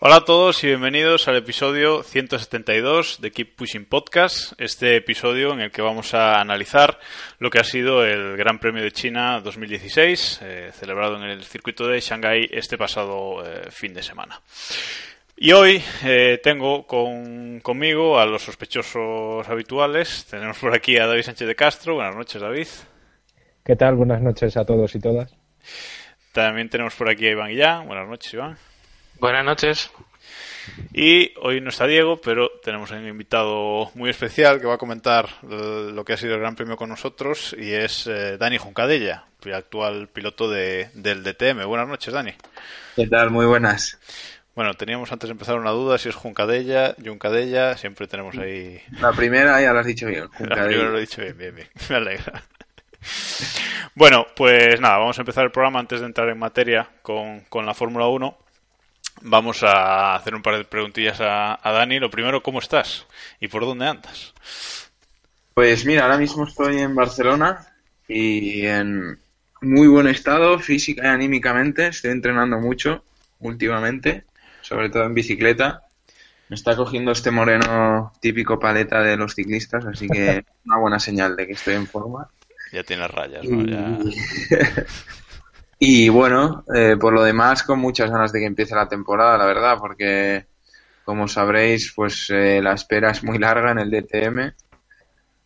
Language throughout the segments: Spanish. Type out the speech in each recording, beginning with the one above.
Hola a todos y bienvenidos al episodio 172 de Keep Pushing Podcast, este episodio en el que vamos a analizar lo que ha sido el Gran Premio de China 2016, eh, celebrado en el circuito de Shanghái este pasado eh, fin de semana. Y hoy eh, tengo con, conmigo a los sospechosos habituales. Tenemos por aquí a David Sánchez de Castro. Buenas noches, David. ¿Qué tal? Buenas noches a todos y todas. También tenemos por aquí a Iván Guillán. Buenas noches, Iván. Buenas noches. Y hoy no está Diego, pero tenemos un invitado muy especial que va a comentar eh, lo que ha sido el Gran Premio con nosotros y es eh, Dani Juncadella, actual piloto de, del DTM. Buenas noches, Dani. ¿Qué tal? Muy buenas. Bueno, teníamos antes de empezar una duda si es Juncadella, Juncadella, siempre tenemos ahí... La primera ya lo has dicho bien. La primera lo he dicho bien, bien, bien. Me alegra. Bueno, pues nada, vamos a empezar el programa antes de entrar en materia con, con la Fórmula 1. Vamos a hacer un par de preguntillas a, a Dani. Lo primero, ¿cómo estás? ¿Y por dónde andas? Pues mira, ahora mismo estoy en Barcelona y en muy buen estado física y anímicamente. Estoy entrenando mucho últimamente, sobre todo en bicicleta. Me está cogiendo este moreno típico paleta de los ciclistas, así que una buena señal de que estoy en forma. Ya tienes rayas, ¿no? Ya... Y bueno, eh, por lo demás, con muchas ganas de que empiece la temporada, la verdad, porque como sabréis, pues eh, la espera es muy larga en el DTM.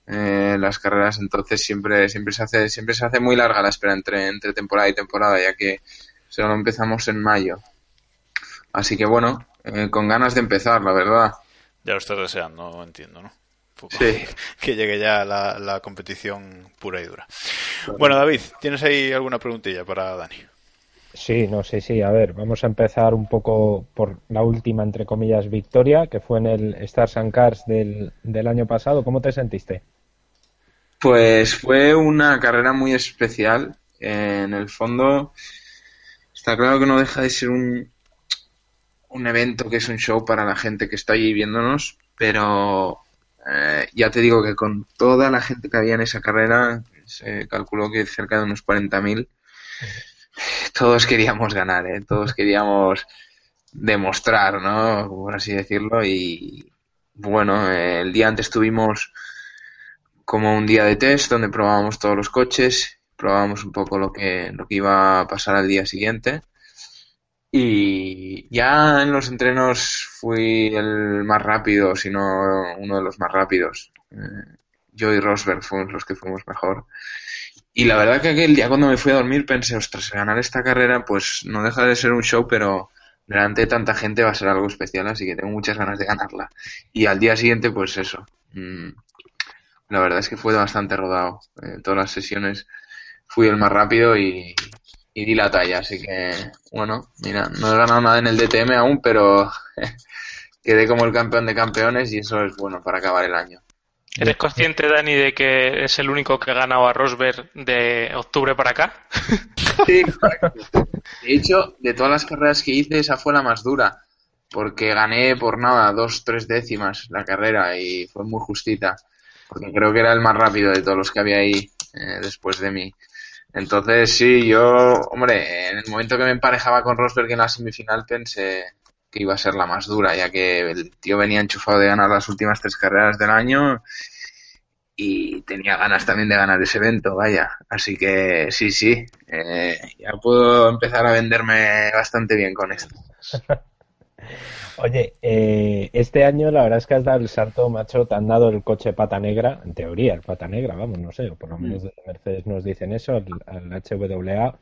Eh, las carreras entonces siempre siempre se hace siempre se hace muy larga la espera entre entre temporada y temporada ya que solo empezamos en mayo así que bueno eh, con ganas de empezar la verdad Ya lo estás deseando, entiendo, ¿no? Poco Sí. Que llegue ya la, la competición pura y dura. Bueno, David, ¿tienes ahí alguna preguntilla para Dani? Sí, no sé, sí, a ver, vamos a empezar un poco por la última, entre comillas, victoria, que fue en el Stars and Cars del, del año pasado. ¿Cómo te sentiste? Pues fue una carrera muy especial. En el fondo, está claro que no deja de ser un, un evento que es un show para la gente que está allí viéndonos, pero eh, ya te digo que con toda la gente que había en esa carrera, se calculó que cerca de unos 40.000, todos queríamos ganar, ¿eh? todos queríamos demostrar, ¿no? Por así decirlo. Y bueno, el día antes tuvimos como un día de test donde probábamos todos los coches, probábamos un poco lo que, lo que iba a pasar al día siguiente. Y ya en los entrenos fui el más rápido, si no uno de los más rápidos. Eh, yo y Rosberg fuimos los que fuimos mejor. Y la verdad que aquel día cuando me fui a dormir pensé, ostras, ganar esta carrera pues no deja de ser un show, pero delante de tanta gente va a ser algo especial, así que tengo muchas ganas de ganarla. Y al día siguiente, pues eso. mm, la verdad es que fue bastante rodado. En todas las sesiones fui el más rápido y, y di la talla, así que bueno, mira, no he ganado nada en el DTM aún, pero quedé como el campeón de campeones y eso es bueno para acabar el año. ¿Eres consciente, Dani, de que es el único que ha ganado a Rosberg de octubre para acá? Sí, correcto. De hecho, de todas las carreras que hice, esa fue la más dura, porque gané por nada, dos, tres décimas la carrera y fue muy justita, porque creo que era el más rápido de todos los que había ahí eh, después de mí. Entonces, sí, yo, hombre, en el momento que me emparejaba con Rosberg en la semifinal pensé que iba a ser la más dura, ya que el tío venía enchufado de ganar las últimas tres carreras del año y tenía ganas también de ganar ese evento, vaya. Así que sí, sí, eh, ya puedo empezar a venderme bastante bien con esto. Oye, eh, este año la verdad es que has dado el salto, macho, te han dado el coche pata negra, en teoría el pata negra, vamos, no sé, o por lo menos de Mercedes nos dicen eso, el, el HWA.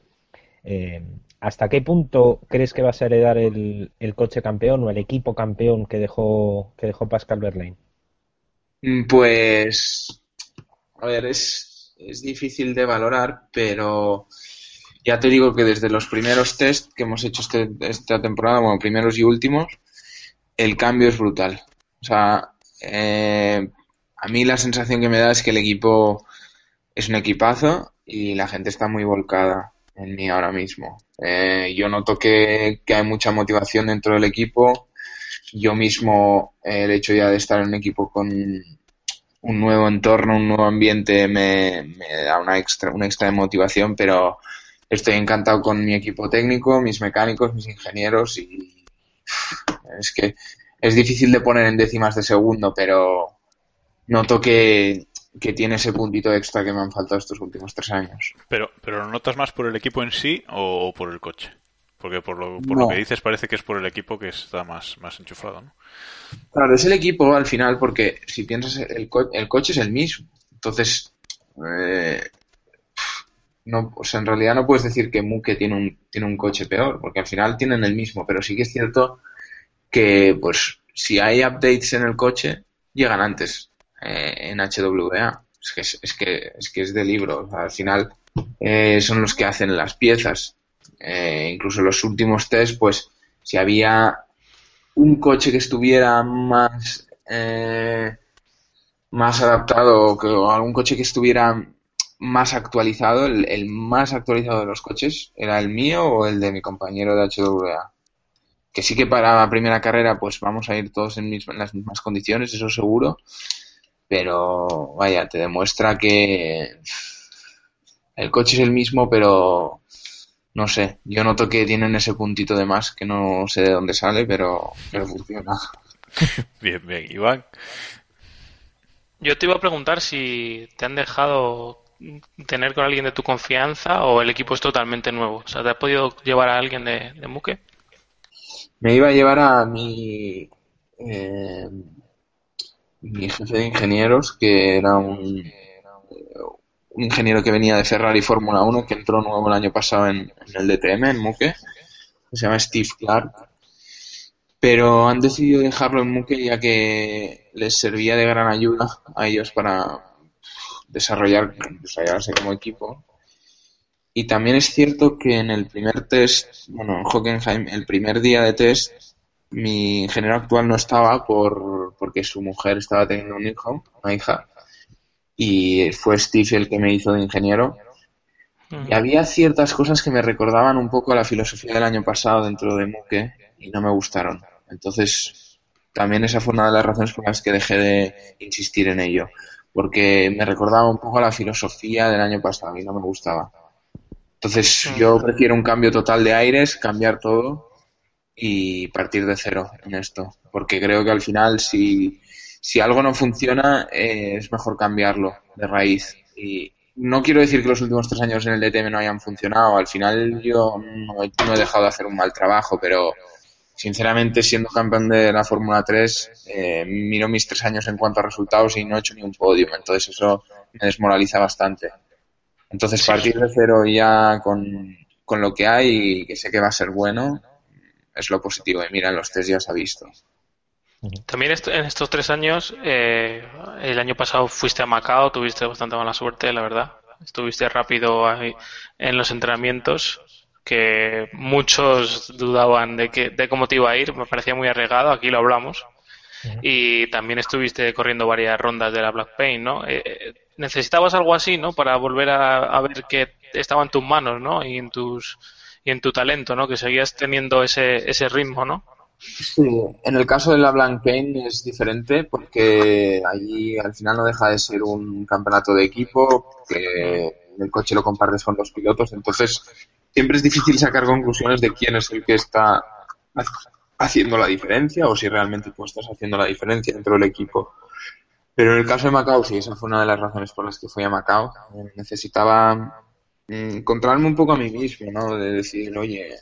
Eh, ¿Hasta qué punto crees que vas a heredar el, el coche campeón o el equipo campeón que dejó, que dejó Pascal Verlaine? Mm, Pues, a ver, es, es difícil de valorar, pero ya te digo que desde los primeros test que hemos hecho este- esta temporada, bueno, primeros y últimos, el cambio es brutal. O sea, eh, a mí la sensación que me da es que el equipo es un equipazo y la gente está muy volcada en mí ahora mismo. Eh, yo noto que, hay mucha motivación dentro del equipo. Yo mismo, eh, el hecho ya de estar en un equipo con un nuevo entorno, un nuevo ambiente, me, me da una extra, una extra de motivación, pero estoy encantado con mi equipo técnico, mis mecánicos, mis ingenieros y es que es difícil de poner en décimas de segundo, pero noto que, que tiene ese puntito extra que me han faltado estos últimos tres años. Pero, pero ¿lo notas más por el equipo en sí o por el coche? Porque por lo, por No. lo que dices parece que es por el equipo que está más, más enchufado, ¿no? Claro, es el equipo al final porque si piensas, el, co- el coche es el mismo. Entonces, eh, no, o sea, en realidad no puedes decir que Muke tiene un, tiene un coche peor, porque al final tienen el mismo, pero sí que es cierto que, pues, si hay updates en el coche, llegan antes eh, en HWA. Es que es, es que es que es de libro. Al final eh, son los que hacen las piezas. Eh, incluso los últimos test, pues, si había un coche que estuviera más más adaptado que o algún coche que estuviera más actualizado, el, el más actualizado de los coches era el mío o el de mi compañero de HWA. Que sí que para la primera carrera pues vamos a ir todos en, mis- en las mismas condiciones, eso seguro, pero vaya, te demuestra que el coche es el mismo, pero no sé, yo noto que tienen ese puntito de más que no sé de dónde sale, pero, pero funciona. Bien, bien. Iván, Yo te iba a preguntar si te han dejado tener con alguien de tu confianza o el equipo es totalmente nuevo. O sea, ¿te has podido llevar a alguien de, de? Me iba a llevar a mi, eh, mi jefe de ingenieros, que era un, ingeniero que venía de Ferrari Fórmula 1, que entró nuevo el año pasado en, el DTM, en Muque, que se llama Steve Clark. Pero han decidido dejarlo en Muque ya que les servía de gran ayuda a ellos para desarrollar, desarrollarse como equipo. Y también es cierto que en el primer test, bueno, en Hockenheim, el primer día de test, mi ingeniero actual no estaba por, porque su mujer estaba teniendo un hijo, una hija, y fue Steve el que me hizo de ingeniero. Y había ciertas cosas que me recordaban un poco a la filosofía del año pasado dentro de Muke y no me gustaron. Entonces, también esa fue una de las razones por las que dejé de insistir en ello, porque me recordaba un poco a la filosofía del año pasado y no me gustaba. Entonces, yo prefiero un cambio total de aires, cambiar todo y partir de cero en esto, porque creo que al final si, si algo no funciona eh, es mejor cambiarlo de raíz. Y no quiero decir que los últimos tres años en el DTM no hayan funcionado, al final yo no he, no he dejado de hacer un mal trabajo, pero sinceramente siendo campeón de la Fórmula 3 eh, miro mis tres años en cuanto a resultados y no he hecho ni un podio, entonces eso me desmoraliza bastante. Entonces partir de cero ya con, con lo que hay y que sé que va a ser bueno es lo positivo. Y mira, en los test ya se ha visto. También en estos tres años, eh, el año pasado fuiste a Macao, tuviste bastante mala suerte, la verdad. Estuviste rápido ahí en los entrenamientos, que muchos dudaban de, que, de cómo te iba a ir, me parecía muy arriesgado, aquí lo hablamos. Y también estuviste corriendo varias rondas de la Black Paint, ¿no? Eh, eh, necesitabas algo así, ¿no? Para volver a, a ver que estaba en tus manos, ¿no? Y en tus y en tu talento, ¿no? Que seguías teniendo ese, ese ritmo, ¿no? Sí, en el caso de la Blank Pain es diferente porque allí al final no deja de ser un campeonato de equipo, que el coche lo compartes con los pilotos, entonces siempre es difícil sacar conclusiones de quién es el que está ha- haciendo la diferencia o si realmente tú estás haciendo la diferencia dentro del equipo. Pero en el caso de Macao, sí, esa fue una de las razones por las que fui a Macao. Eh, Necesitaba mm, encontrarme un poco a mí mismo, ¿no? De decir, oye,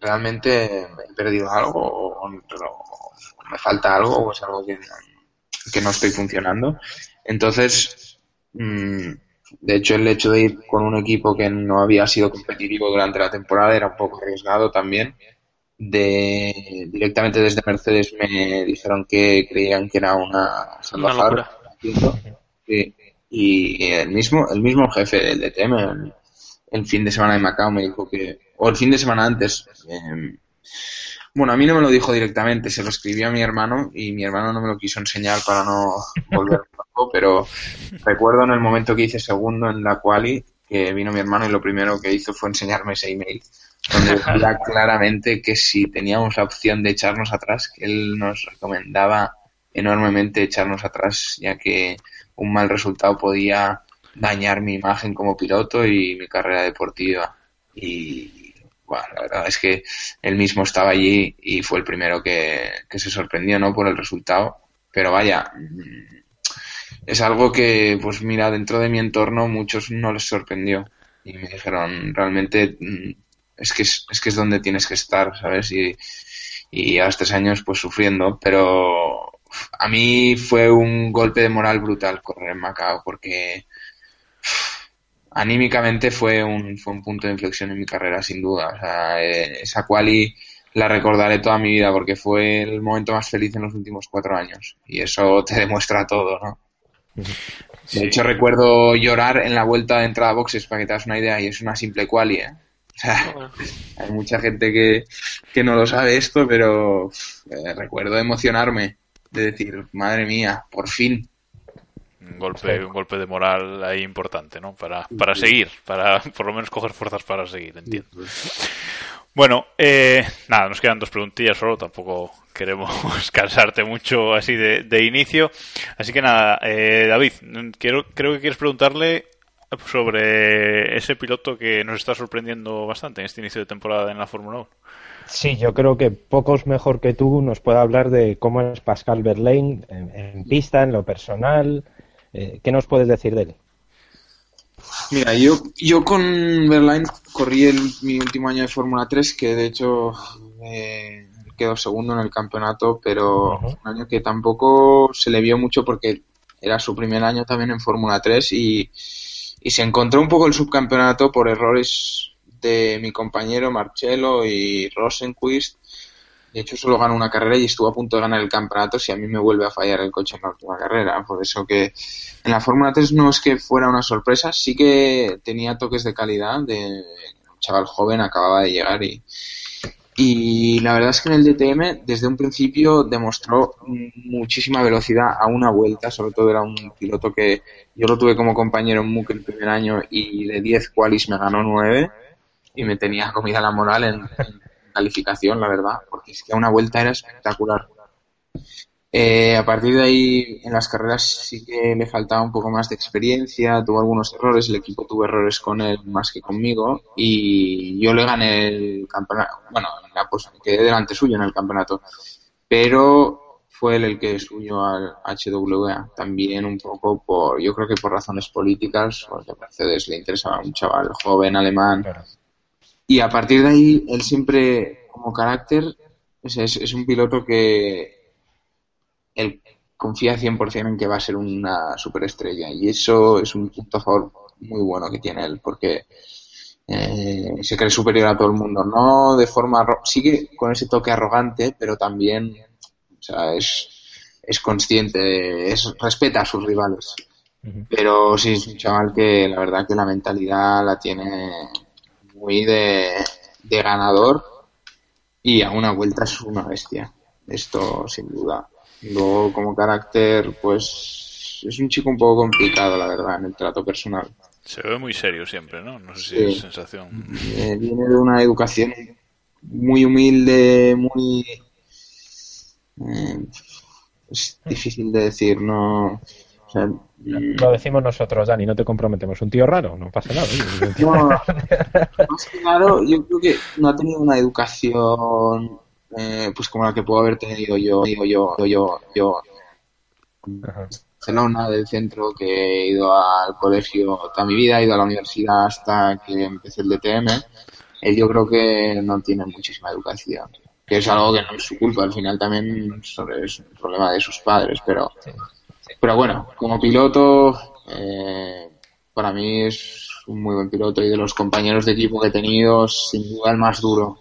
realmente he perdido algo o, me falta algo o es algo que que no estoy funcionando. Entonces, mm, de hecho, el hecho de ir con un equipo que no había sido competitivo durante la temporada era un poco arriesgado también. De, directamente desde Mercedes me dijeron que creían que era una Una salvajada. locura. Sí. Y el mismo, el mismo jefe del DTM, el, el fin de semana de Macao me dijo que, o el fin de semana antes, em, bueno, a mí no me lo dijo directamente, se lo escribió a mi hermano y mi hermano no me lo quiso enseñar para no volver pero recuerdo en el momento que hice segundo en la quali que vino mi hermano y lo primero que hizo fue enseñarme ese email donde decía claramente que si teníamos la opción de echarnos atrás, que él nos recomendaba enormemente echarnos atrás, ya que un mal resultado podía dañar mi imagen como piloto y mi carrera deportiva. Y bueno, la verdad es que él mismo estaba allí y fue el primero que, que se sorprendió no por el resultado. Pero vaya, es algo que, pues mira, dentro de mi entorno muchos no les sorprendió. Y me dijeron, realmente mm, es que es, es que es donde tienes que estar, ¿sabes? Y, y a los tres años pues sufriendo, pero a mí fue un golpe de moral brutal correr en Macao porque anímicamente fue un, fue un punto de inflexión en mi carrera, sin duda. O sea, eh, esa quali la recordaré toda mi vida porque fue el momento más feliz en los últimos cuatro años. Y eso te demuestra todo, ¿no? De hecho, recuerdo llorar en la vuelta de entrada a boxes, para que te hagas una idea, y es una simple quali, ¿eh? O sea, hay mucha gente que, que no lo sabe esto, pero eh, recuerdo emocionarme de decir, madre mía, por fin, un golpe, un golpe de moral ahí importante, ¿no? Para, para seguir, para por lo menos coger fuerzas para seguir, entiendo. Bueno, eh, nada, nos quedan dos preguntillas solo, tampoco queremos cansarte mucho así de, de inicio. Así que nada, eh, David, quiero, creo que quieres preguntarle sobre ese piloto que nos está sorprendiendo bastante en este inicio de temporada en la Fórmula 1. Sí, yo creo que pocos mejor que tú nos puede hablar de cómo es Pascal Verlaine en, en pista, en lo personal. Eh, ¿Qué nos puedes decir de él? Mira, yo, yo con Verlaine corrí el, mi último año de Fórmula 3, que de hecho eh, quedó segundo en el campeonato, pero un año que tampoco se le vio mucho porque era su primer año también en Fórmula 3 y, y se encontró un poco el subcampeonato por errores de mi compañero Marcelo y Rosenquist. De hecho, solo ganó una carrera y estuvo a punto de ganar el campeonato si a mí me vuelve a fallar el coche en la última carrera. Por eso que en la Fórmula 3 no es que fuera una sorpresa, sí que tenía toques de calidad de un chaval joven, acababa de llegar y, y la verdad es que en el DTM desde un principio demostró muchísima velocidad a una vuelta, sobre todo era un piloto que yo lo tuve como compañero en MUC el primer año y de 10 qualis me ganó 9 y me tenía comida la moral en, en calificación, la verdad, porque es que a una vuelta era espectacular. Eh, a partir de ahí, en las carreras sí que le faltaba un poco más de experiencia, tuvo algunos errores, el equipo tuvo errores con él más que conmigo y yo le gané el campeonato, bueno, la, pues quedé delante suyo en el campeonato, pero fue él el que subió al HWA, también un poco por, yo creo que por razones políticas, porque a Mercedes le interesaba un chaval joven alemán. Y a partir de ahí, él siempre, como carácter, es, es, un piloto que él confía 100% en que va a ser una superestrella. Y eso es un punto a favor muy bueno que tiene él, porque eh, se cree superior a todo el mundo. No de forma. Sigue con ese toque arrogante, pero también o sea, es, es consciente, es, respeta a sus rivales. Pero sí, es un chaval que la verdad que la mentalidad la tiene muy de, de ganador y a una vuelta es una bestia. Esto sin duda. Luego como carácter, pues es un chico un poco complicado, la verdad, en el trato personal. Se ve muy serio siempre, ¿no? No sé si Sí. es sensación. Eh, viene de una educación muy humilde, muy... eh, es difícil de decir, no... O sea, Lo decimos nosotros, Dani, no te comprometemos. Un tío raro, no pasa nada. No, más que claro, yo creo que no ha tenido una educación eh, pues como la que puedo haber tenido yo, yo, yo, yo, yo Ajá. Barcelona, del centro, que he ido al colegio toda mi vida, he ido a la universidad hasta que empecé el DTM. Él yo creo que no tiene muchísima educación, que es algo que no es su culpa, al final también sobre- es un problema de sus padres, pero, pero bueno, como piloto, eh, para mí es un muy buen piloto y de los compañeros de equipo que he tenido, sin duda el más duro.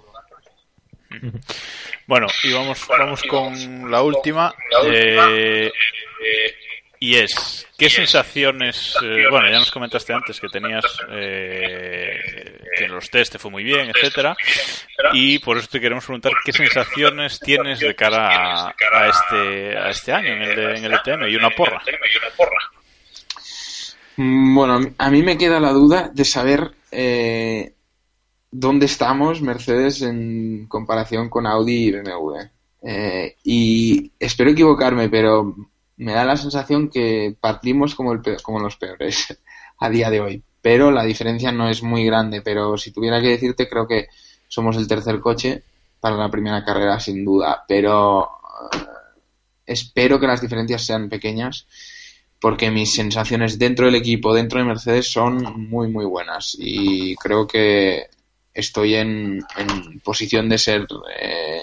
Bueno, y vamos, vamos con la última. eh, y es, ¿qué sensaciones? eh, bueno, ya nos comentaste antes que tenías eh, que en los test te fue muy bien, etcétera. Y por eso te queremos preguntar qué sensaciones tienes de cara a, a este, a este año en el, de, en el ETM y una porra. Mm, Bueno, a mí me queda la duda de saber eh, dónde estamos Mercedes en comparación con Audi y BMW. Eh, y espero equivocarme, pero me da la sensación que partimos como, el como los peores a día de hoy. Pero la diferencia no es muy grande. Pero si tuviera que decirte, creo que somos el tercer coche para la primera carrera, sin duda. Pero eh, espero que las diferencias sean pequeñas porque mis sensaciones dentro del equipo, dentro de Mercedes, son muy, muy buenas. Y creo que estoy en, en posición de ser eh,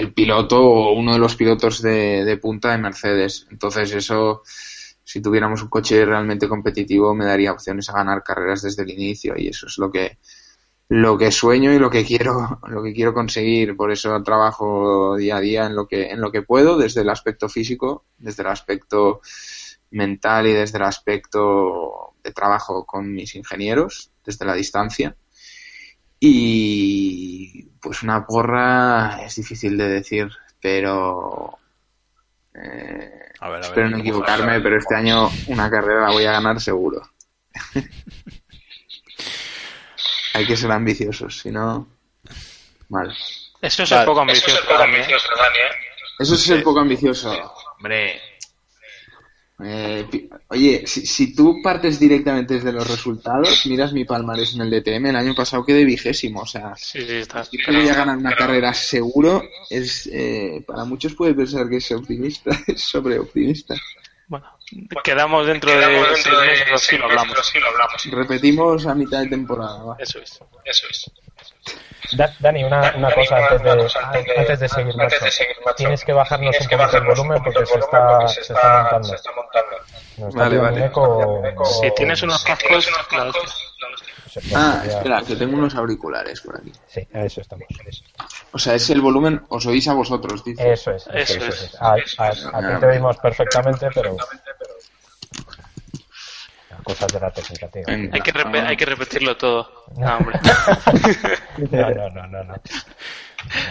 el piloto o uno de los pilotos de, de punta de Mercedes. Entonces, eso, si tuviéramos un coche realmente competitivo, me daría opciones a ganar carreras desde el inicio. Y eso es lo que lo que sueño y lo que quiero lo que quiero conseguir por eso trabajo día a día en lo que en lo que puedo desde el aspecto físico desde el aspecto mental y desde el aspecto de trabajo con mis ingenieros desde la distancia y pues una porra es difícil de decir pero eh, A ver, a ver, espero no ¿cómo equivocarme pero este año una carrera la voy a ganar seguro hay que ser ambiciosos si no mal Eso es Vale. un poco ambicioso también. Eso es ser poco ambicioso. Hombre. Eh, pi- oye, si, si tú partes directamente desde los resultados, miras mi palmarés en el DTM, el año pasado quedé vigésimo, o sea, Sí, sí, está. si voy a ganar una carrera seguro, es eh, para muchos puede pensar que es optimista, es sobre optimista. Bueno, quedamos dentro de seis meses o así lo hablamos. Repetimos a mitad de temporada, va. Eso es. Da- Dani, una, una cosa antes de, antes de seguir, macho. Tienes que bajarnos un poquito el volumen porque se está, se está montando. Nos está Vale, pillando vale. un eco- Si tienes unos cascos, se- Ah, espera, que tengo unos auriculares por aquí. Sí, a eso estamos. O sea, es el volumen, os oís a vosotros, dice. Eso es. Eso, Eso es, es. A, a- a ti te oímos perfectamente, pero... Cosas de la técnica, tío. Hay que, repe- hay que repetirlo todo. No, hombre. No, no, no, no, no.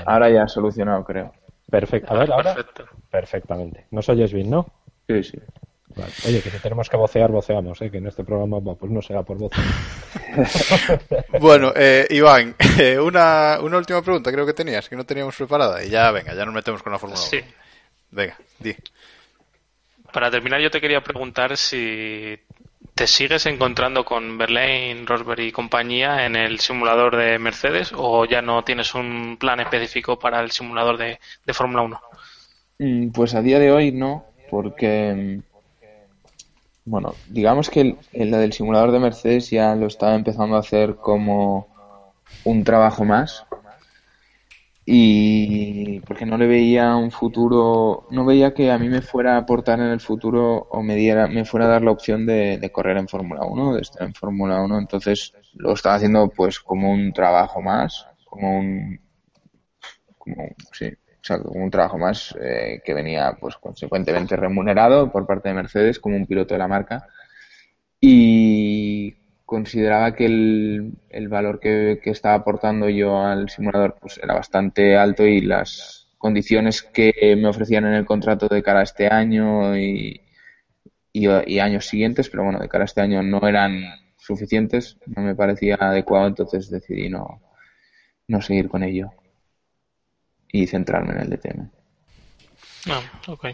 Ahora ya solucionado, creo. Perfecto. A ver, ahora. Perfecto. Perfectamente. ¿Nos oyes bien, no? Sí, sí. Vale. Oye, que si tenemos que vocear, voceamos, ¿eh? Que en este programa pues no será por voz. Bueno, eh, Iván, eh, una, una última pregunta creo que tenías, que no teníamos preparada. Y ya, venga, ya nos metemos con la Fórmula 1. Sí. Venga, di. Para terminar, yo te quería preguntar si te sigues encontrando con Berlín, Rosberg y compañía en el simulador de Mercedes o ya no tienes un plan específico para el simulador de, Fórmula 1. Mm, Pues a día de hoy no, porque, mm, bueno, digamos que el- la del simulador de Mercedes ya lo estaba empezando a hacer como un trabajo más y porque no le veía un futuro, no veía que a mí me fuera a aportar en el futuro o me diera, me fuera a dar la opción de, correr en Fórmula 1, de estar en Fórmula 1, entonces lo estaba haciendo pues como un trabajo más, como un, como, sí, exacto, como un trabajo más eh, que venía pues consecuentemente remunerado por parte de Mercedes como un piloto de la marca. Y consideraba que el, el valor que, que estaba aportando yo al simulador pues era bastante alto y las condiciones que me ofrecían en el contrato de cara a este año y, y, y años siguientes, pero bueno, de cara a este año no eran suficientes, no me parecía adecuado, entonces decidí no, no seguir con ello y centrarme en el DTM. Ok.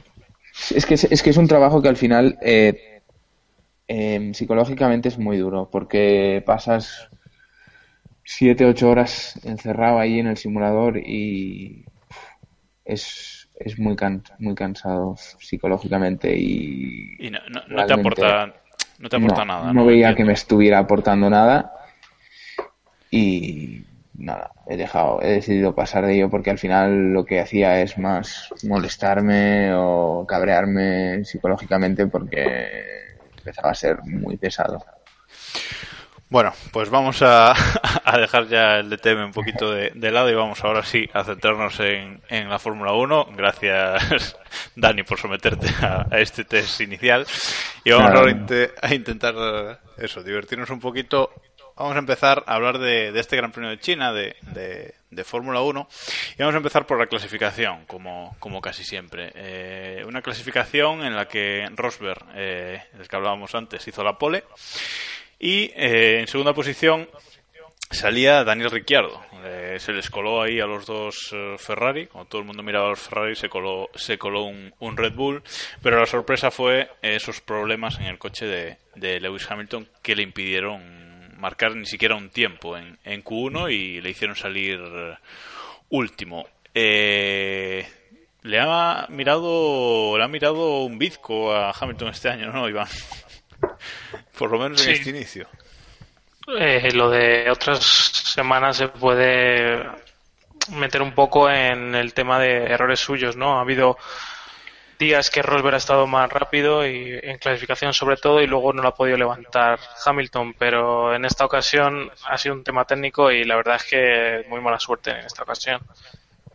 Es que es, es que es un trabajo que al final eh, eh, psicológicamente es muy duro porque pasas siete ocho horas encerrado ahí en el simulador y es, es muy can- muy cansado psicológicamente y Y no, no- no te aporta, no te aporta no, nada. no veía que me estuviera aportando nada y nada, he dejado, he decidido pasar de ello porque al final lo que hacía es más molestarme o cabrearme psicológicamente porque empezaba a ser muy pesado. Bueno, pues vamos a, a dejar ya el DTM un poquito de, de lado y vamos ahora sí a centrarnos en, en la Fórmula 1. Gracias, Dani, por someterte a, a este test inicial. Y vamos ahora a, a intentar eh, eso, divertirnos un poquito vamos a empezar a hablar de, de este Gran Premio de China, de, de, de Fórmula 1, y vamos a empezar por la clasificación, como, como casi siempre. Eh, una clasificación en la que Rosberg, eh, del que hablábamos antes, hizo la pole, y eh, en segunda posición salía Daniel Ricciardo. Eh, se les coló ahí a los dos Ferrari. Como todo el mundo miraba a los Ferrari, se coló, se coló un, Red Bull. Pero la sorpresa fue esos problemas en el coche de Lewis Hamilton que le impidieron marcar ni siquiera un tiempo en, en Q1 y le hicieron salir último. Eh, le ha mirado le ha mirado un bizco a Hamilton este año, ¿no, Iván? Por lo menos en Sí. este inicio. Eh, lo de otras semanas se puede meter un poco en el tema de errores suyos, ¿no? Ha habido días que Rosberg ha estado más rápido y en clasificación sobre todo y luego no lo ha podido levantar Hamilton, pero en esta ocasión ha sido un tema técnico y la verdad es que muy mala suerte en esta ocasión.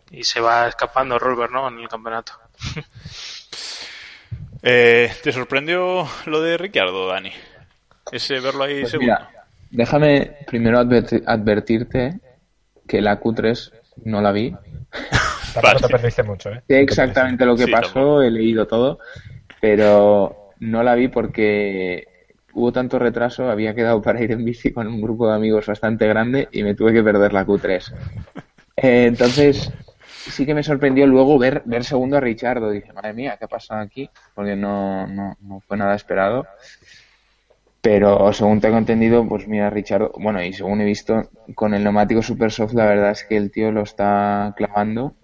Y se va escapando Rosberg, ¿no? En el campeonato. Eh, ¿Te sorprendió lo de Ricciardo, Dani? Ese verlo ahí Pues segundo. mira, déjame primero adverti- advertirte que la Q3 no la vi. Tampoco Vale. te perdiste mucho, ¿eh? Sé exactamente lo que Sí, pasó, tampoco. he leído todo, pero no la vi porque hubo tanto retraso, había quedado para ir en bici con un grupo de amigos bastante grande y me tuve que perder la Q3. Eh, entonces, sí que me sorprendió luego ver, ver segundo a Richardo. Dije, madre mía, ¿qué ha pasado aquí? Porque no, no, no fue nada esperado. Pero según tengo entendido, pues mira, Richardo, bueno, y según he visto, con el neumático Super Soft, la verdad es que el tío lo está clavando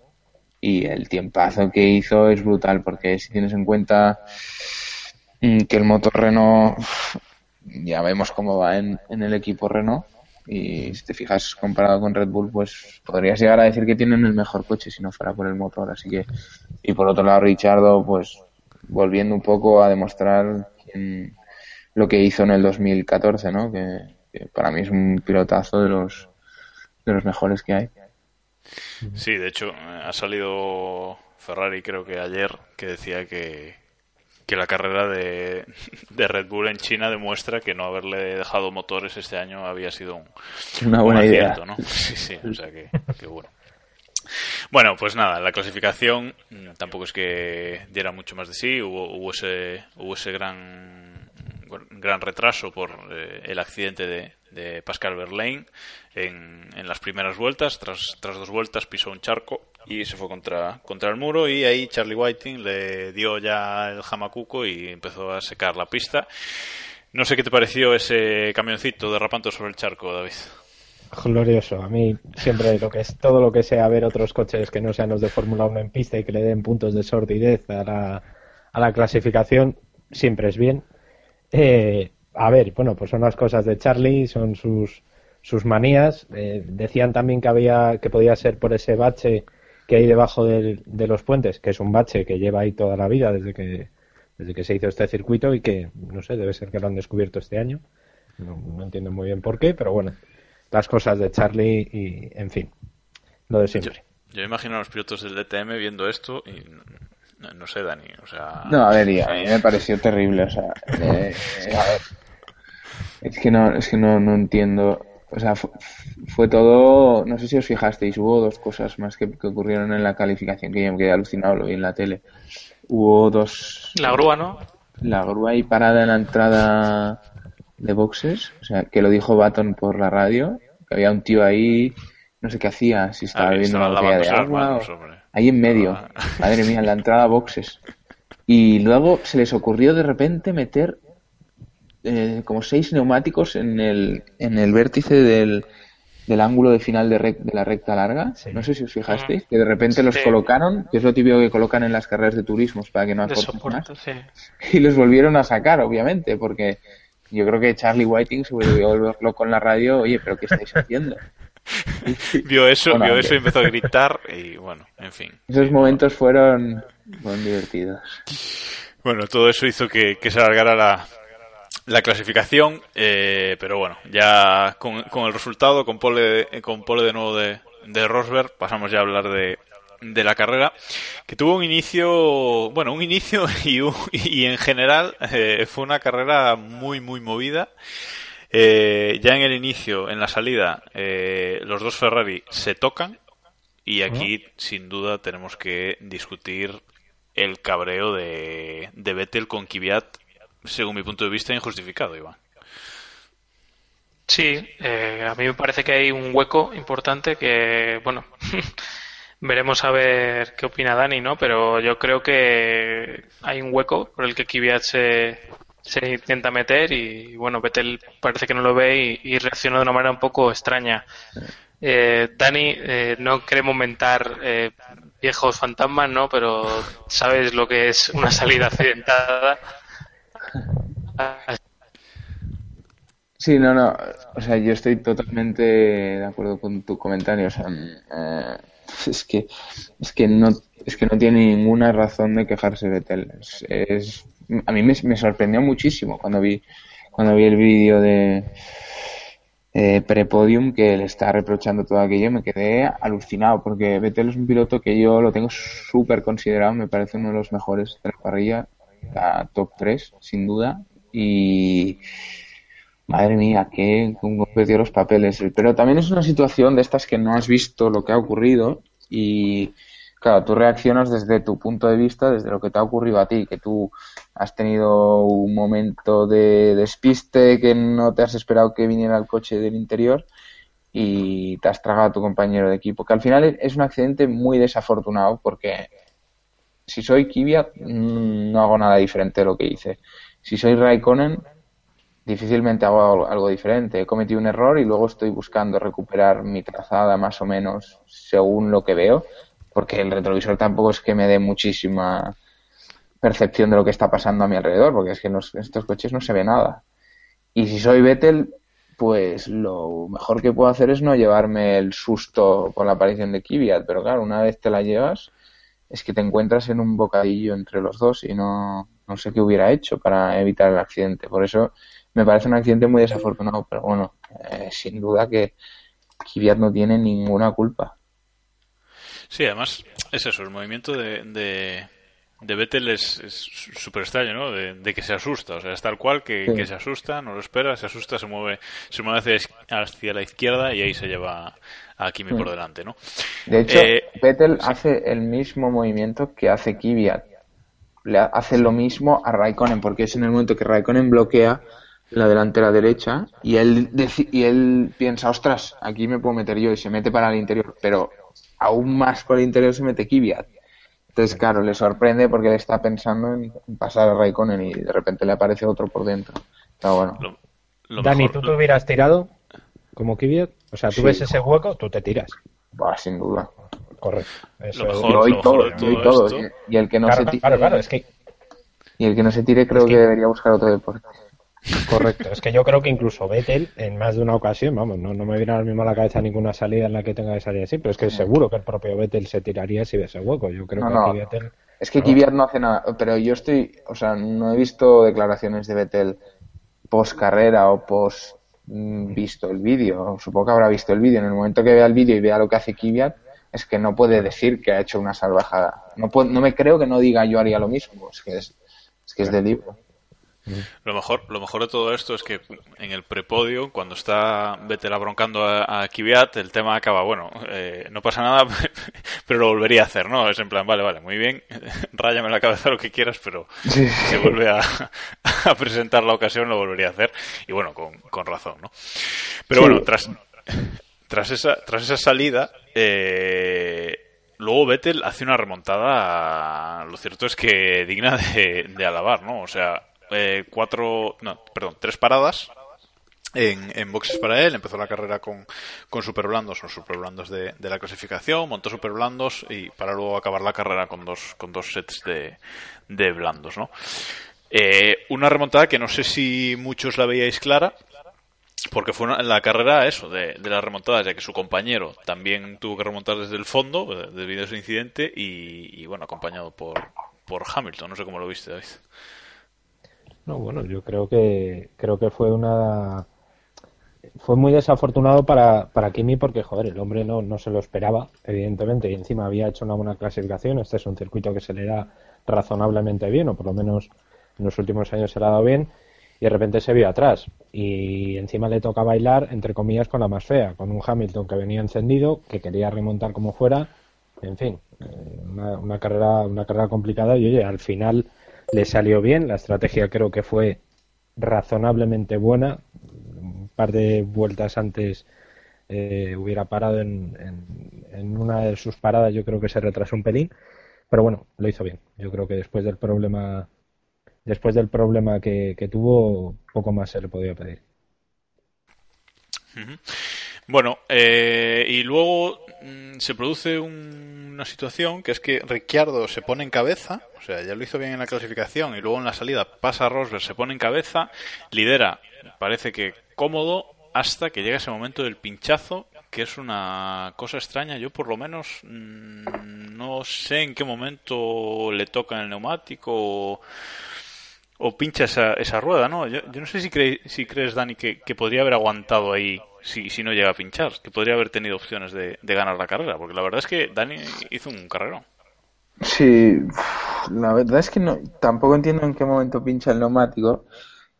y el tiempazo que hizo es brutal, porque si tienes en cuenta mm, que el motor Renault, ya vemos cómo va en, en el equipo Renault, y si te fijas comparado con Red Bull, pues podrías llegar a decir que tienen el mejor coche si no fuera por el motor, así que, y por otro lado Richardo, pues volviendo un poco a demostrar quién- lo que hizo en el 2014, ¿no? Que, que para mí es un pilotazo de los de los mejores que hay. Sí, de hecho, ha salido Ferrari, creo que ayer, que decía que, que la carrera de, de Red Bull en China demuestra que no haberle dejado motores este año había sido un, Una un buena idea. acierto, ¿no? Sí, sí, o sea que, que bueno. Bueno, pues nada, la clasificación mm, tampoco es que diera mucho más de sí, hubo, hubo ese, hubo ese gran, gran retraso por eh, el accidente de, de Pascal Verlaine en, las primeras vueltas, tras, tras dos vueltas pisó un charco y se fue contra, contra el muro y ahí Charlie Whiting le dio ya el jamacuco y empezó a secar la pista. No sé qué te pareció ese camioncito derrapando sobre el charco, David. Glorioso. A mí siempre lo que es todo lo que sea ver otros coches que no sean los de Fórmula 1 en pista y que le den puntos de sordidez a la, a la clasificación, siempre es bien. Eh, a ver, bueno, pues son las cosas de Charlie, son sus, sus manías. Eh, decían también que había que podía ser por ese bache que hay debajo del- de los puentes, que es un bache que lleva ahí toda la vida desde que desde que se hizo este circuito y que no sé, debe ser que lo han descubierto este año. No, no entiendo muy bien por qué, pero bueno, las cosas de Charlie y, en fin, lo de Yo, siempre. yo imagino a los pilotos del DTM viendo esto y no, no sé, Dani, o sea... No, a ver, y a mí me pareció terrible, o sea, eh, eh, a ver, es que no, es que no, no entiendo, o sea, fu- fue, todo, no sé si os fijasteis, hubo dos cosas más que, que ocurrieron en la calificación que yo me quedé alucinado, lo vi en la tele. Hubo dos, La grúa, ¿no? la grúa ahí parada en la entrada de boxes, o sea, que lo dijo Baton por la radio, que había un tío ahí, no sé qué hacía, si estaba bebiendo una botella de agua, manos, o- ahí en medio, Ah. madre mía, en la entrada boxes. Y luego se les ocurrió de repente meter eh, como seis neumáticos en el, en el vértice del, del ángulo de final de, rec- de la recta larga. Sí. No sé si os fijasteis, que de repente los colocaron, que es lo típico que colocan en las carreras de turismos para que no acorten más soporte, sí. y los volvieron a sacar, obviamente, porque yo creo que Charlie Whiting se volvió a volver loco en la radio, oye, pero ¿qué estáis haciendo? Vio eso, Bueno, vio eso y empezó a gritar y bueno, en fin. Esos momentos fueron, fueron divertidos. Bueno, todo eso hizo que, que se alargara la, la clasificación, eh, pero bueno, ya con, con el resultado, con pole, con pole de nuevo de, de Rosberg, pasamos ya a hablar de, de la carrera, que tuvo un inicio, bueno, un inicio y, un- y en general eh, fue una carrera muy, muy movida. Eh, ya en el inicio, en la salida, eh, los dos Ferrari se tocan y aquí, sin duda, tenemos que discutir el cabreo de, de Vettel con Kvyat, según mi punto de vista, injustificado, Iván. Sí, eh, a mí me parece que hay un hueco importante que, bueno, veremos a ver qué opina Dani, ¿no? Pero yo creo que hay un hueco por el que Kvyat se, se intenta meter y, bueno, Vettel parece que no lo ve y, reacciona de una manera un poco extraña. Eh, Dani, eh, no queremos mentar eh, viejos fantasmas, ¿no? Pero sabes lo que es una salida accidentada. Sí, no, no. O sea, yo estoy totalmente de acuerdo con tu comentario. Sea, eh, es que es que no es que no tiene ninguna razón de quejarse de Tel. Es, a mí me, sorprendió muchísimo cuando vi cuando vi el vídeo de eh, Prepodium que le está reprochando todo aquello. Me quedé alucinado porque Vettel es un piloto que yo lo tengo súper considerado. Me parece uno de los mejores de la parrilla, la top 3 sin duda y Madre mía, que perdió los papeles. Pero también es una situación de estas que no has visto lo que ha ocurrido y, claro, tú reaccionas desde tu punto de vista, desde lo que te ha ocurrido a ti, que tú has tenido un momento de despiste que no te has esperado que viniera el coche del interior y te has tragado a tu compañero de equipo. Que al final es un accidente muy desafortunado porque si soy Kvyat mm, no hago nada diferente de lo que hice. Si soy Raikkonen difícilmente hago algo diferente. He cometido un error y luego estoy buscando recuperar mi trazada más o menos según lo que veo, porque el retrovisor tampoco es que me dé muchísima percepción de lo que está pasando a mi alrededor, porque es que en, estos coches no se ve nada. Y si soy Vettel, pues lo mejor que puedo hacer es no llevarme el susto con la aparición de Kvyat, pero claro, una vez te la llevas, es que te encuentras en un bocadillo entre los dos y no, no sé qué hubiera hecho para evitar el accidente. Por eso me parece un accidente muy desafortunado, pero bueno, eh, sin duda que Kvyat no tiene ninguna culpa. Sí, además es eso, el movimiento de, de, de Vettel es súper extraño, ¿no? De, que se asusta, o sea, es tal cual que, se asusta, no lo espera, se asusta, se mueve, se mueve hacia, la izquierda y ahí se lleva a Kimi por delante, ¿no? De hecho, eh, Vettel hace el mismo movimiento que hace Kvyat. Le hace lo mismo a Raikkonen, porque es en el momento que Raikkonen bloquea la delantera derecha y él, y él piensa, ostras, aquí me puedo meter yo y se mete para el interior, pero aún más por el interior se mete Kvyat. Entonces, claro, le sorprende porque él está pensando en pasar a Raikkonen y de repente le aparece otro por dentro. Está bueno. Dani, ¿tú te hubieras tirado como Kvyat? O sea, tú ves ese hueco, tú te tiras. sin duda. Correcto. y todo, y, el que no se tire, Y el que no se tire creo que debería buscar otro deporte. Correcto, es que yo creo que incluso Vettel en más de una ocasión, vamos, no, no me viene ahora mismo a la cabeza ninguna salida en la que tenga que salir así, pero es que seguro que el propio Vettel se tiraría si ve ese hueco. Yo creo que Vettel. Es que Kvyat no hace nada, pero yo estoy, o sea, no he visto declaraciones de Vettel post carrera o post mm, visto el vídeo. Supongo que habrá visto el vídeo. En el momento que vea el vídeo y vea lo que hace Kvyat, es que no puede decir que ha hecho una salvajada. No, no me creo que no diga yo haría lo mismo. Es que es, es que es de libro. Lo mejor, lo mejor de todo esto es que en el prepodio, cuando está Vettel abroncando a, a Kvyat, el tema acaba, bueno, eh, no pasa nada, pero lo volvería a hacer, ¿no? Es en plan, vale, vale, muy bien, ráyame la cabeza lo que quieras, pero se vuelve a, presentar la ocasión, lo volvería a hacer, y bueno, con, con razón, ¿no? Pero bueno, tras, tras, esa, tras esa salida, eh, luego Vettel hace una remontada, lo cierto es que digna de, de alabar, ¿no? O sea, eh, cuatro, no, perdón, tres paradas en, en, boxes para él. Empezó la carrera con, con super blandos, o super blandos de, de, la clasificación, montó super blandos y para luego acabar la carrera con dos, con dos sets de, de blandos, ¿no? Eh, una remontada que no sé si muchos la veíais clara, porque fue la carrera eso, de, de las remontadas, ya que su compañero también tuvo que remontar desde el fondo eh, debido a ese incidente y, y bueno, acompañado por, por Hamilton. No sé cómo lo viste, David. No, bueno, yo creo que creo que fue una fue muy desafortunado para, para Kimi porque, joder, el hombre no, no se lo esperaba, evidentemente, y encima había hecho una buena clasificación. Este es un circuito que se le da razonablemente bien, o por lo menos en los últimos años se le ha dado bien, y de repente se vio atrás. y encima le toca bailar, entre comillas, con la más fea, con un Hamilton que venía encendido, que quería remontar como fuera, en fin, eh, una, una carrera, una carrera complicada y oye, al final le salió bien, la estrategia creo que fue razonablemente buena, un par de vueltas antes eh, hubiera parado en, en, una de sus paradas, yo creo que se retrasó un pelín, pero bueno, lo hizo bien. Yo creo que después del problema después del problema que, que tuvo, poco más se le podía pedir. Bueno, eh, y luego mm, se produce un- una situación que es que Ricciardo se pone en cabeza, o sea, ya lo hizo bien en la clasificación y luego en la salida pasa a Rosberg, se pone en cabeza, lidera, parece que cómodo, hasta que llega ese momento del pinchazo, que es una cosa extraña. Yo por lo menos mm, no sé en qué momento le toca el neumático o, o pincha esa, esa rueda, ¿no? Yo, yo no sé si, cre- si crees, Dani, que, que podría haber aguantado ahí si, si no llega a pinchar, que podría haber tenido opciones de, de ganar la carrera, porque la verdad es que Dani hizo un carrerón. Sí, la verdad es que no, tampoco entiendo en qué momento pincha el neumático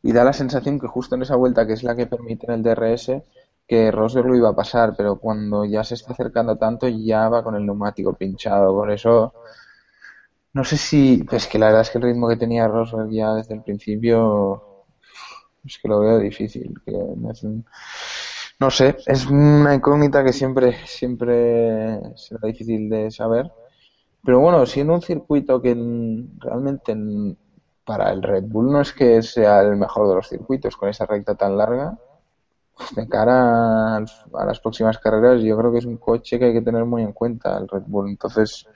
y da la sensación que justo en esa vuelta, que es la que permite en el DRS, que Rosberg lo iba a pasar, pero cuando ya se está acercando tanto ya va con el neumático pinchado, por eso no sé si, pues que la verdad es que el ritmo que tenía Rosberg ya desde el principio es que lo veo difícil, que no es un- no sé, es una incógnita que siempre siempre será difícil de saber. Pero bueno, siendo un circuito que realmente para el Red Bull no es que sea el mejor de los circuitos con esa recta tan larga, de cara a las próximas carreras yo creo que es un coche que hay que tener muy en cuenta el Red Bull. Entonces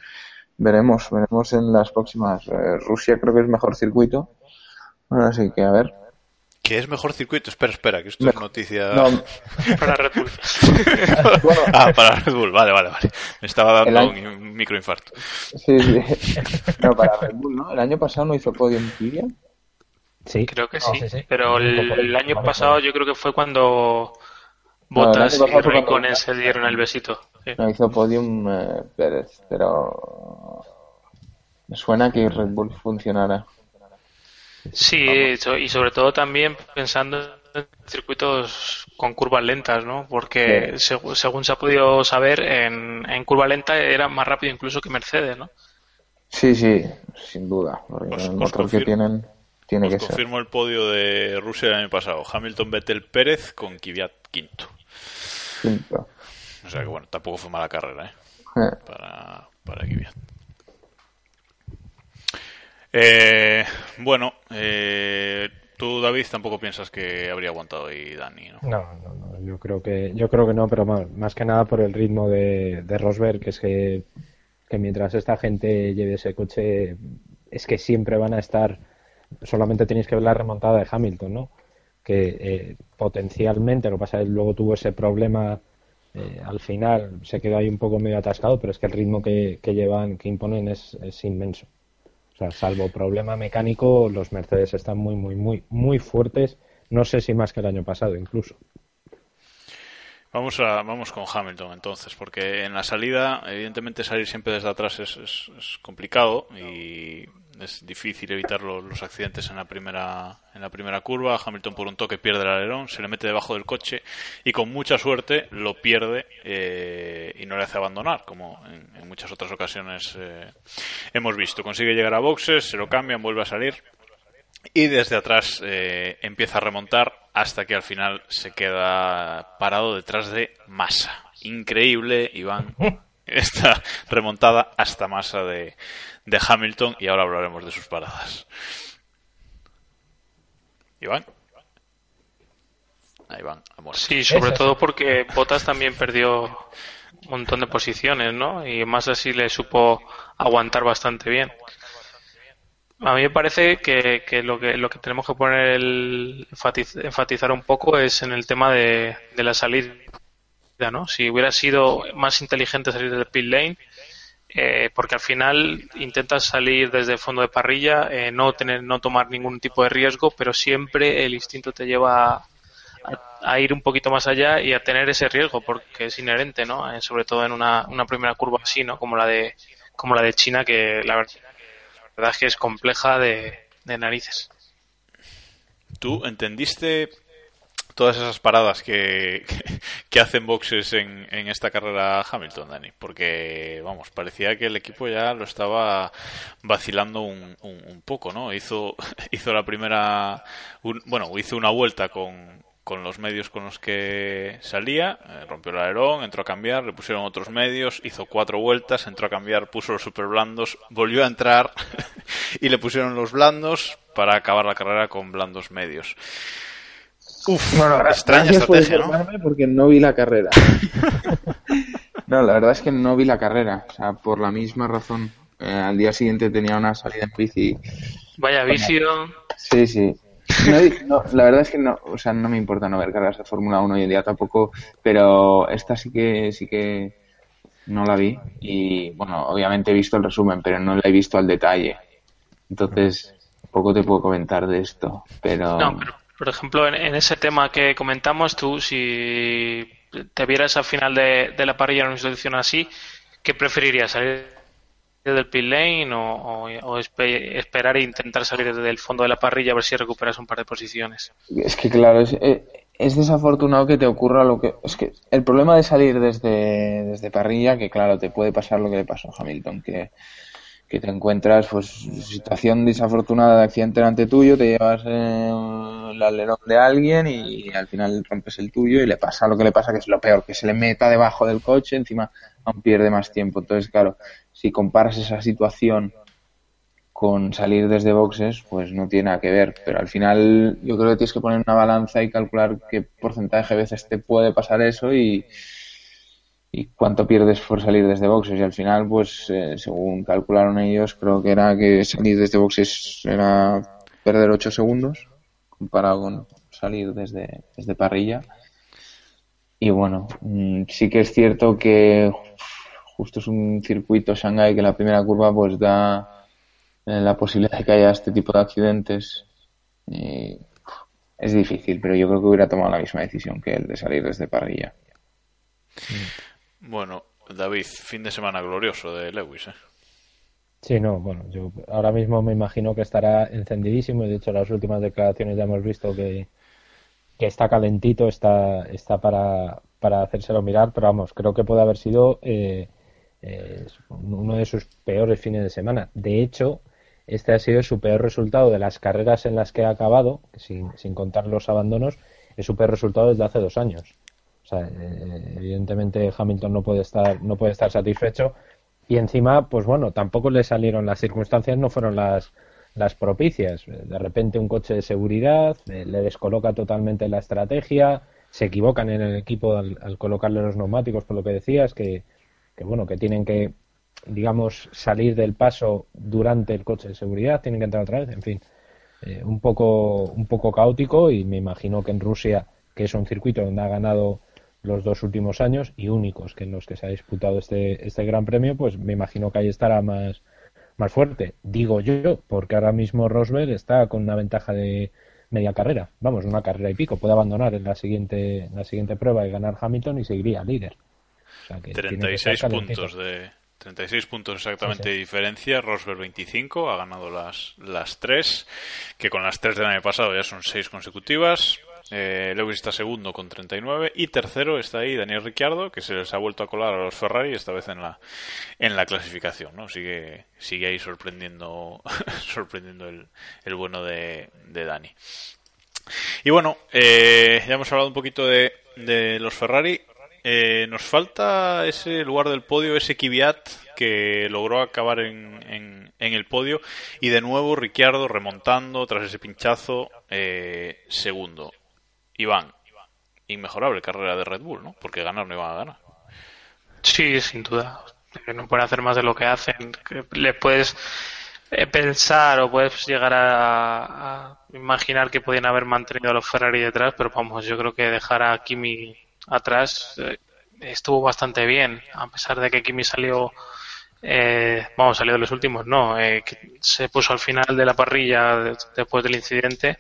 veremos, veremos en las próximas. Eh, Rusia creo que es mejor circuito. Bueno, así que a ver. Que es mejor circuito. Espera, espera, que esto es noticia. No, Para Red Bull. bueno, Ah, para Red Bull, vale, vale, vale. Me estaba dando año- un, microinfarto. sí, sí. No, para Red Bull, ¿no? El año pasado no hizo podio en. Sí, Creo que No, sí, pero el, el año pasado yo creo que fue cuando No, año pasado y Raikkonen se dieron el besito. Sí. No hizo podium eh, Pérez, pero me suena que Red Bull funcionara. Sí, y sobre todo también pensando en circuitos con curvas lentas, ¿no? Porque seg- según se ha podido saber, en, en curva lenta era más rápido incluso que Mercedes, ¿no? Sí, sí, sin duda. Porque Os- el os motor que confirmo. tienen tiene Os que ser. confirmo el podio de Rusia el año pasado. Hamilton, Vettel, Pérez con Kvyat quinto. Quinto. O sea que bueno, tampoco fue mala carrera, ¿eh? Eh, Para, para Kvyat. Eh, bueno, eh, tú David tampoco piensas que habría aguantado ahí Dani, ¿no? No, no, no, yo creo que, yo creo que no, pero más, más que nada por el ritmo de, de Rosberg, que es que, que mientras esta gente lleve ese coche, es que siempre van a estar, solamente tenéis que ver la remontada de Hamilton, ¿no? Que eh, potencialmente, lo que pasa es que luego tuvo ese problema eh, al final, se quedó ahí un poco medio atascado, pero es que el ritmo que, que llevan, que imponen es, es inmenso. Salvo problema mecánico, los Mercedes están muy, muy, muy, muy fuertes. No sé si más que el año pasado, incluso. Vamos, a, vamos con Hamilton entonces, porque en la salida, evidentemente salir siempre desde atrás es, es- es complicado y es difícil evitar lo- los, accidentes en la primera en la primera curva. Hamilton por un toque pierde el alerón, se le mete debajo del coche y con mucha suerte lo pierde eh, y no le hace abandonar, como en, en muchas otras ocasiones eh, hemos visto. Consigue llegar a boxes, se lo cambian, vuelve a salir y desde atrás eh, empieza a remontar hasta que al final se queda parado detrás de Massa. Increíble, Iván, esta remontada hasta Massa de, de Hamilton y ahora hablaremos de sus paradas. Iván. Ahí van, a muerte. Sí, sobre todo porque Bottas también perdió un montón de posiciones, ¿no? Y más así le supo aguantar bastante bien. A mí me parece que, que lo que lo que tenemos que poner el enfatiz- enfatizar un poco es en el tema de, de la salida, ¿no? Si hubiera sido más inteligente salir del pit lane, eh, porque al final intentas salir desde el fondo de parrilla, eh, no tener, no tomar ningún tipo de riesgo, pero siempre el instinto te lleva a, a ir un poquito más allá y a tener ese riesgo, porque es inherente, ¿no? Eh, sobre todo en una, una primera curva así, ¿no? Como la de, como la de China, que la, ver- la verdad es que es compleja de, de narices. ¿Tú entendiste todas esas paradas que, que, hacen boxes en, en, esta carrera Hamilton, Dani, porque vamos, parecía que el equipo ya lo estaba vacilando un, un, un poco, ¿no? Hizo, hizo la primera, un, bueno, hizo una vuelta con, con los medios con los que salía, eh, rompió el alerón, entró a cambiar, le pusieron otros medios, hizo cuatro vueltas, entró a cambiar, puso los super blandos, volvió a entrar y le pusieron los blandos para acabar la carrera con blandos medios. Uf, bueno, extraña estrategia, ¿no? Porque no vi la carrera. no, la verdad es que no vi la carrera, o sea, por la misma razón. Eh, al día siguiente tenía una salida en bici. Vaya vicio. Sí, sí. No, la verdad es que no, o sea, no me importa no ver carreras de Fórmula 1 hoy en día tampoco, pero esta sí que sí que no la vi y bueno, obviamente he visto el resumen, pero no la he visto al detalle. Entonces, poco te puedo comentar de esto, pero No, pero por ejemplo, en, ese tema que comentamos, tú si te vieras al final de, la parrilla en una situación así, ¿qué preferirías? ¿Salir del pit lane o, esperar e intentar salir desde el fondo de la parrilla a ver si recuperas un par de posiciones. Es que claro, es, eh, es desafortunado que te ocurra lo que... Es que el problema de salir desde, desde parrilla, que claro, te puede pasar lo que le pasó a Hamilton, que, que te encuentras, pues, situación desafortunada de accidente delante tuyo, te llevas eh, el alerón de alguien y al final rompes el tuyo y le pasa lo que le pasa, que es lo peor, que se le meta debajo del coche, encima aún pierde más tiempo. Entonces, claro, si comparas esa situación con salir desde boxes, pues no tiene nada que ver. Pero al final yo creo que tienes que poner una balanza y calcular qué porcentaje de veces te puede pasar eso y, y cuánto pierdes por salir desde boxes. Y al final, pues eh, según calcularon ellos, creo que era que salir desde boxes era perder 8 segundos comparado con salir desde, desde parrilla. Y bueno, mm, sí que es cierto que justo es un circuito Shanghai que la primera curva pues da eh, la posibilidad de que haya este tipo de accidentes. Y es difícil, pero yo creo que hubiera tomado la misma decisión que el de salir desde parrilla. Bueno, David, fin de semana glorioso de Lewis. ¿eh? Sí, no, bueno, yo ahora mismo me imagino que estará encendidísimo de hecho las últimas declaraciones ya hemos visto que, que está calentito, está, está para, para hacérselo mirar, pero vamos, creo que puede haber sido eh, eh, uno de sus peores fines de semana. De hecho, este ha sido su peor resultado de las carreras en las que ha acabado, sin, sin contar los abandonos, es su peor resultado desde hace dos años. O sea, eh, evidentemente Hamilton no puede estar, no puede estar satisfecho. Y encima, pues bueno, tampoco le salieron las circunstancias, no fueron las, las propicias. De repente un coche de seguridad eh, le descoloca totalmente la estrategia, se equivocan en el equipo al, al colocarle los neumáticos, por lo que decías, que, que bueno, que tienen que, digamos, salir del paso durante el coche de seguridad, tienen que entrar otra vez, en fin, eh, un poco, un poco caótico y me imagino que en Rusia, que es un circuito donde ha ganado los dos últimos años y únicos que en los que se ha disputado este, este gran premio, pues me imagino que ahí estará más, más fuerte. Digo yo, porque ahora mismo Rosberg está con una ventaja de media carrera, vamos, una carrera y pico, puede abandonar en la siguiente, en la siguiente prueba y ganar Hamilton y seguiría líder. O sea que 36 puntos de 36 puntos exactamente de diferencia. Rosberg 25 ha ganado las las tres, que con las tres del año pasado ya son seis consecutivas. Eh, Lewis está segundo con 39 y tercero está ahí Daniel Ricciardo que se les ha vuelto a colar a los Ferrari esta vez en la en la clasificación, ¿no? Sigue sigue ahí sorprendiendo sorprendiendo el, el bueno de, de Dani. Y bueno, eh, ya hemos hablado un poquito de, de los Ferrari. Eh, nos falta ese lugar del podio, ese Kvyat que logró acabar en, en, en, el podio y de nuevo Ricciardo remontando tras ese pinchazo eh, segundo. Iván, inmejorable carrera de Red Bull, ¿no? Porque ganar no iban a ganar. Sí, sin duda. No pueden hacer más de lo que hacen. Le puedes eh, pensar o puedes llegar a, imaginar que podían haber mantenido a los Ferrari detrás, pero vamos, yo creo que dejar a Kimi atrás eh, estuvo bastante bien, a pesar de que Kimi salió, eh, vamos, salió de los últimos, no, eh, se puso al final de la parrilla de, después del incidente,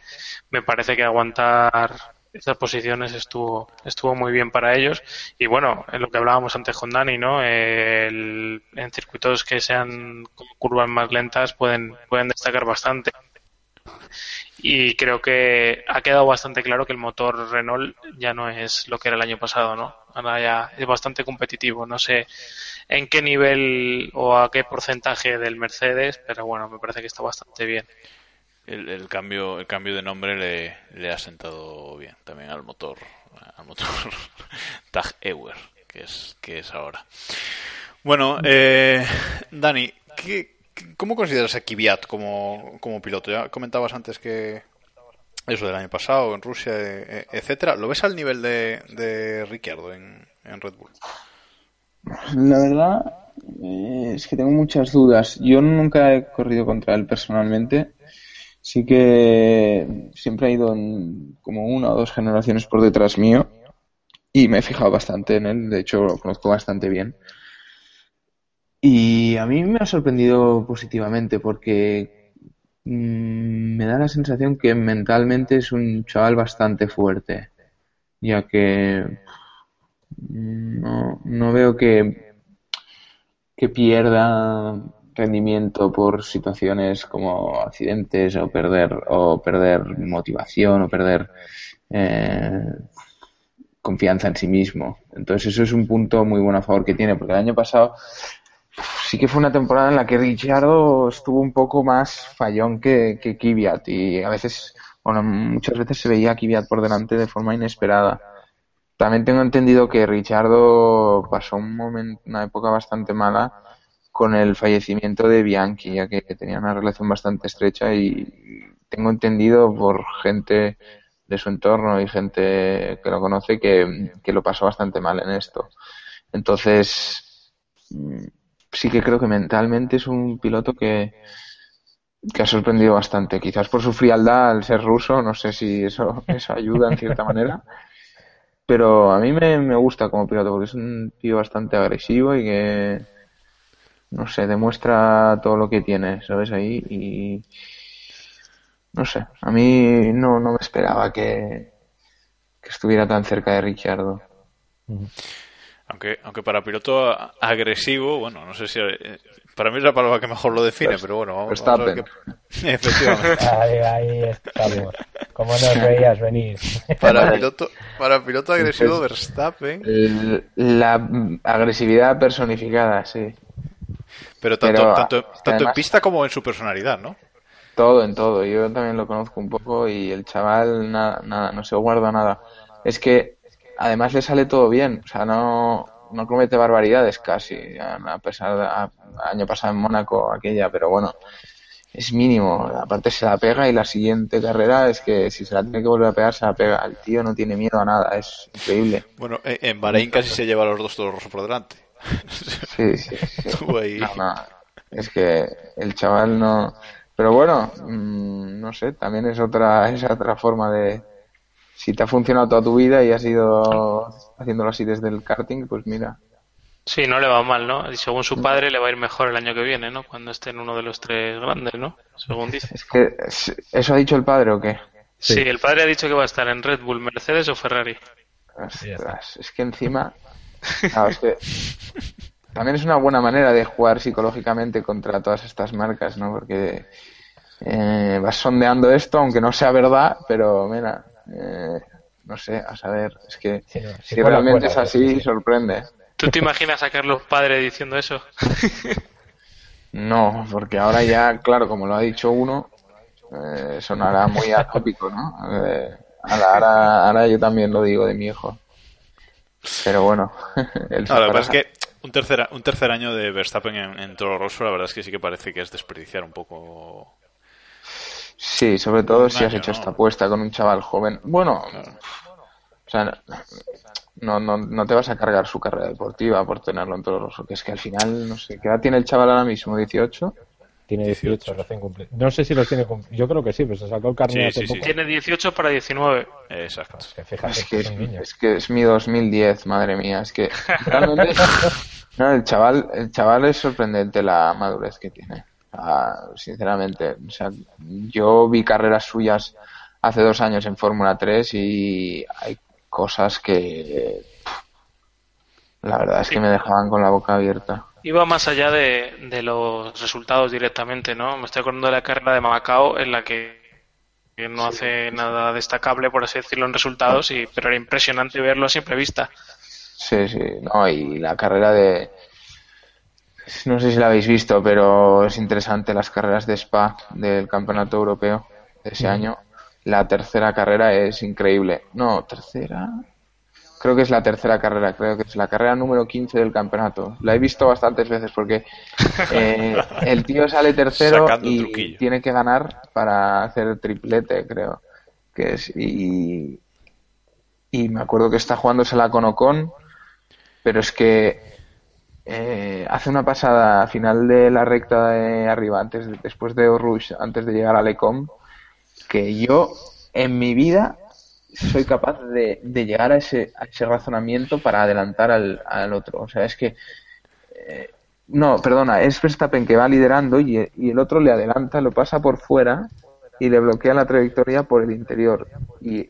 me parece que aguantar estas posiciones estuvo estuvo muy bien para ellos y bueno en lo que hablábamos antes con Dani no El, en circuitos que sean con curvas más lentas pueden pueden destacar bastante y creo que ha quedado bastante claro que el motor Renault ya no es lo que era el año pasado, ¿no? Ahora ya es bastante competitivo. No sé en qué nivel o a qué porcentaje del Mercedes, pero bueno, me parece que está bastante bien. El, cambio el cambio de nombre le, ha sentado bien también al motor al motor Tag Heuer que es que es ahora. Bueno, eh, Dani, ¿qué, ¿cómo consideras a Kvyat como, como piloto? Ya comentabas antes que eso del año pasado en Rusia, eh, etcétera. ¿Lo ves al nivel de, de Ricciardo en, en Red Bull? La verdad eh, es que tengo muchas dudas. Yo nunca he corrido contra él personalmente. Sí que siempre ha ido como una o dos generaciones por detrás mío y me he fijado bastante en él. De hecho, lo conozco bastante bien. Y a mí me ha sorprendido positivamente porque mm, me da la sensación que mentalmente es un chaval bastante fuerte, ya que mm, no, no veo que, que pierda rendimiento por situaciones como accidentes o perder o perder motivación o perder eh, confianza en sí mismo. Entonces eso es un punto muy bueno a favor que tiene, porque el año pasado sí que fue una temporada en la que Ricciardo estuvo un poco más fallón que, que Kvyat y a veces, bueno, muchas veces se veía a Kvyat por delante de forma inesperada. También tengo entendido que Ricciardo pasó un momento, una época bastante mala con el fallecimiento de Bianchi, ya que tenía una relación bastante estrecha y tengo entendido por gente de su entorno y gente que lo conoce que, que lo pasó bastante mal en esto. Entonces, sí que creo que mentalmente es un piloto que, que ha sorprendido bastante. Quizás por su frialdad al ser ruso, no sé si eso, eso ayuda en cierta manera. Pero a mí me, me gusta como piloto porque es un tío bastante agresivo y que, no sé, demuestra todo lo que tiene, ¿sabes? Ahí y. No sé, a mí no, no me esperaba que, que estuviera tan cerca de Ricciardo. Aunque, aunque para piloto agresivo, bueno, no sé si. eh, Para mí es la palabra que mejor lo define, pero bueno, vamos, vamos a ver Efectivamente. Ahí, ahí estamos. Como nos veías venir. Para piloto, para piloto agresivo, Verstappen. La agresividad personificada, sí. Pero tanto, Pero, tanto, tanto en pista como en su personalidad, ¿no? Todo, en todo. Yo también lo conozco un poco y el chaval nada, nada, no se guarda nada. Es que además le sale todo bien, o sea, no, no comete barbaridades casi, a pesar de a- año pasado en Mónaco aquella, pero bueno, es mínimo. Aparte se la pega y la siguiente carrera es que si se la tiene que volver a pegar, se la pega. El tío no tiene miedo a nada, es increíble. Bueno, en Bahrein casi se lleva a los dos toros por delante. Sí, sí, sí. Estuvo ahí. No, no, es que el chaval no. Pero bueno, mm, no sé, también es otra, es otra forma de. Si te ha funcionado toda tu vida y has ido haciéndolo así desde el karting, pues mira. Sí, no le va mal, ¿no? Y según su padre le va a ir mejor el año que viene, ¿no? Cuando esté en uno de los tres grandes, ¿no? Según dice. Es que, es- ¿eso ha dicho el padre o qué? Sí, el padre ha dicho que va a estar en Red Bull, Mercedes o Ferrari. Ostras, es que encima. Es que también es una buena manera de jugar psicológicamente contra todas estas marcas, ¿no? Porque eh, vas sondeando esto, aunque no sea verdad, pero mira, eh, no sé, a saber, es que Sí, no, si realmente es así, sí, sí. sorprende. ¿Tú te imaginas a Carlos Padre diciendo eso? No, porque ahora ya, claro, como lo ha dicho uno, eh, sonará muy atópico, ¿no? Eh, ahora, ahora, ahora yo también lo digo de mi hijo. Pero bueno, él No, lo que pasa es que un tercer, un tercer año de Verstappen en, en Toro Rosso, la verdad es que sí que parece que es desperdiciar un poco. Sí, sobre todo si has hecho ¿no? esta apuesta con un chaval joven. Bueno, o sea, no, no, no te vas a cargar su carrera deportiva por tenerlo en todo Rosso, que es que al final, no sé, ¿qué edad tiene el chaval ahora mismo? ¿18? Tiene 18 recién cumplidos. No sé si los tiene cumplidos. Yo creo que sí, pero se sacó el carnet Sí, hace sí, sí. poco. Tiene 18 para 19. Exacto. Es que fíjate, Es que es que es mi 2010, madre mía, es que realmente no, el chaval, el chaval es sorprendente la madurez que tiene. Ah, sinceramente, o sea, yo vi carreras suyas hace dos años en Fórmula 3 y hay cosas que la verdad es que me dejaban con la boca abierta. Iba más allá de, de los resultados directamente, ¿no? Me estoy acordando de la carrera de Macao en la que que no hace nada destacable, por así decirlo, en resultados, y, pero era impresionante verlo a simple vista. Sí, sí, no, y la carrera de... No sé si la habéis visto, pero es interesante las carreras de Spa del Campeonato Europeo de ese año. La tercera carrera es increíble. No, tercera. Creo que es la tercera carrera, creo que es la carrera número 15 del campeonato. La he visto bastantes veces porque eh, el tío sale tercero Sacando y truquillo. tiene que ganar para hacer triplete, creo. Que es, y, y me acuerdo que está jugándosela con Ocon, pero es que eh, hace una pasada a final de la recta de arriba, antes de- después de Rush, antes de llegar a Lecom, que yo en mi vida soy capaz de, de llegar a ese, a ese razonamiento para adelantar al, al otro. O sea, es que eh, no, perdona, es Verstappen que va liderando y, el otro le adelanta, lo pasa por fuera y le bloquea la trayectoria por el interior. Y,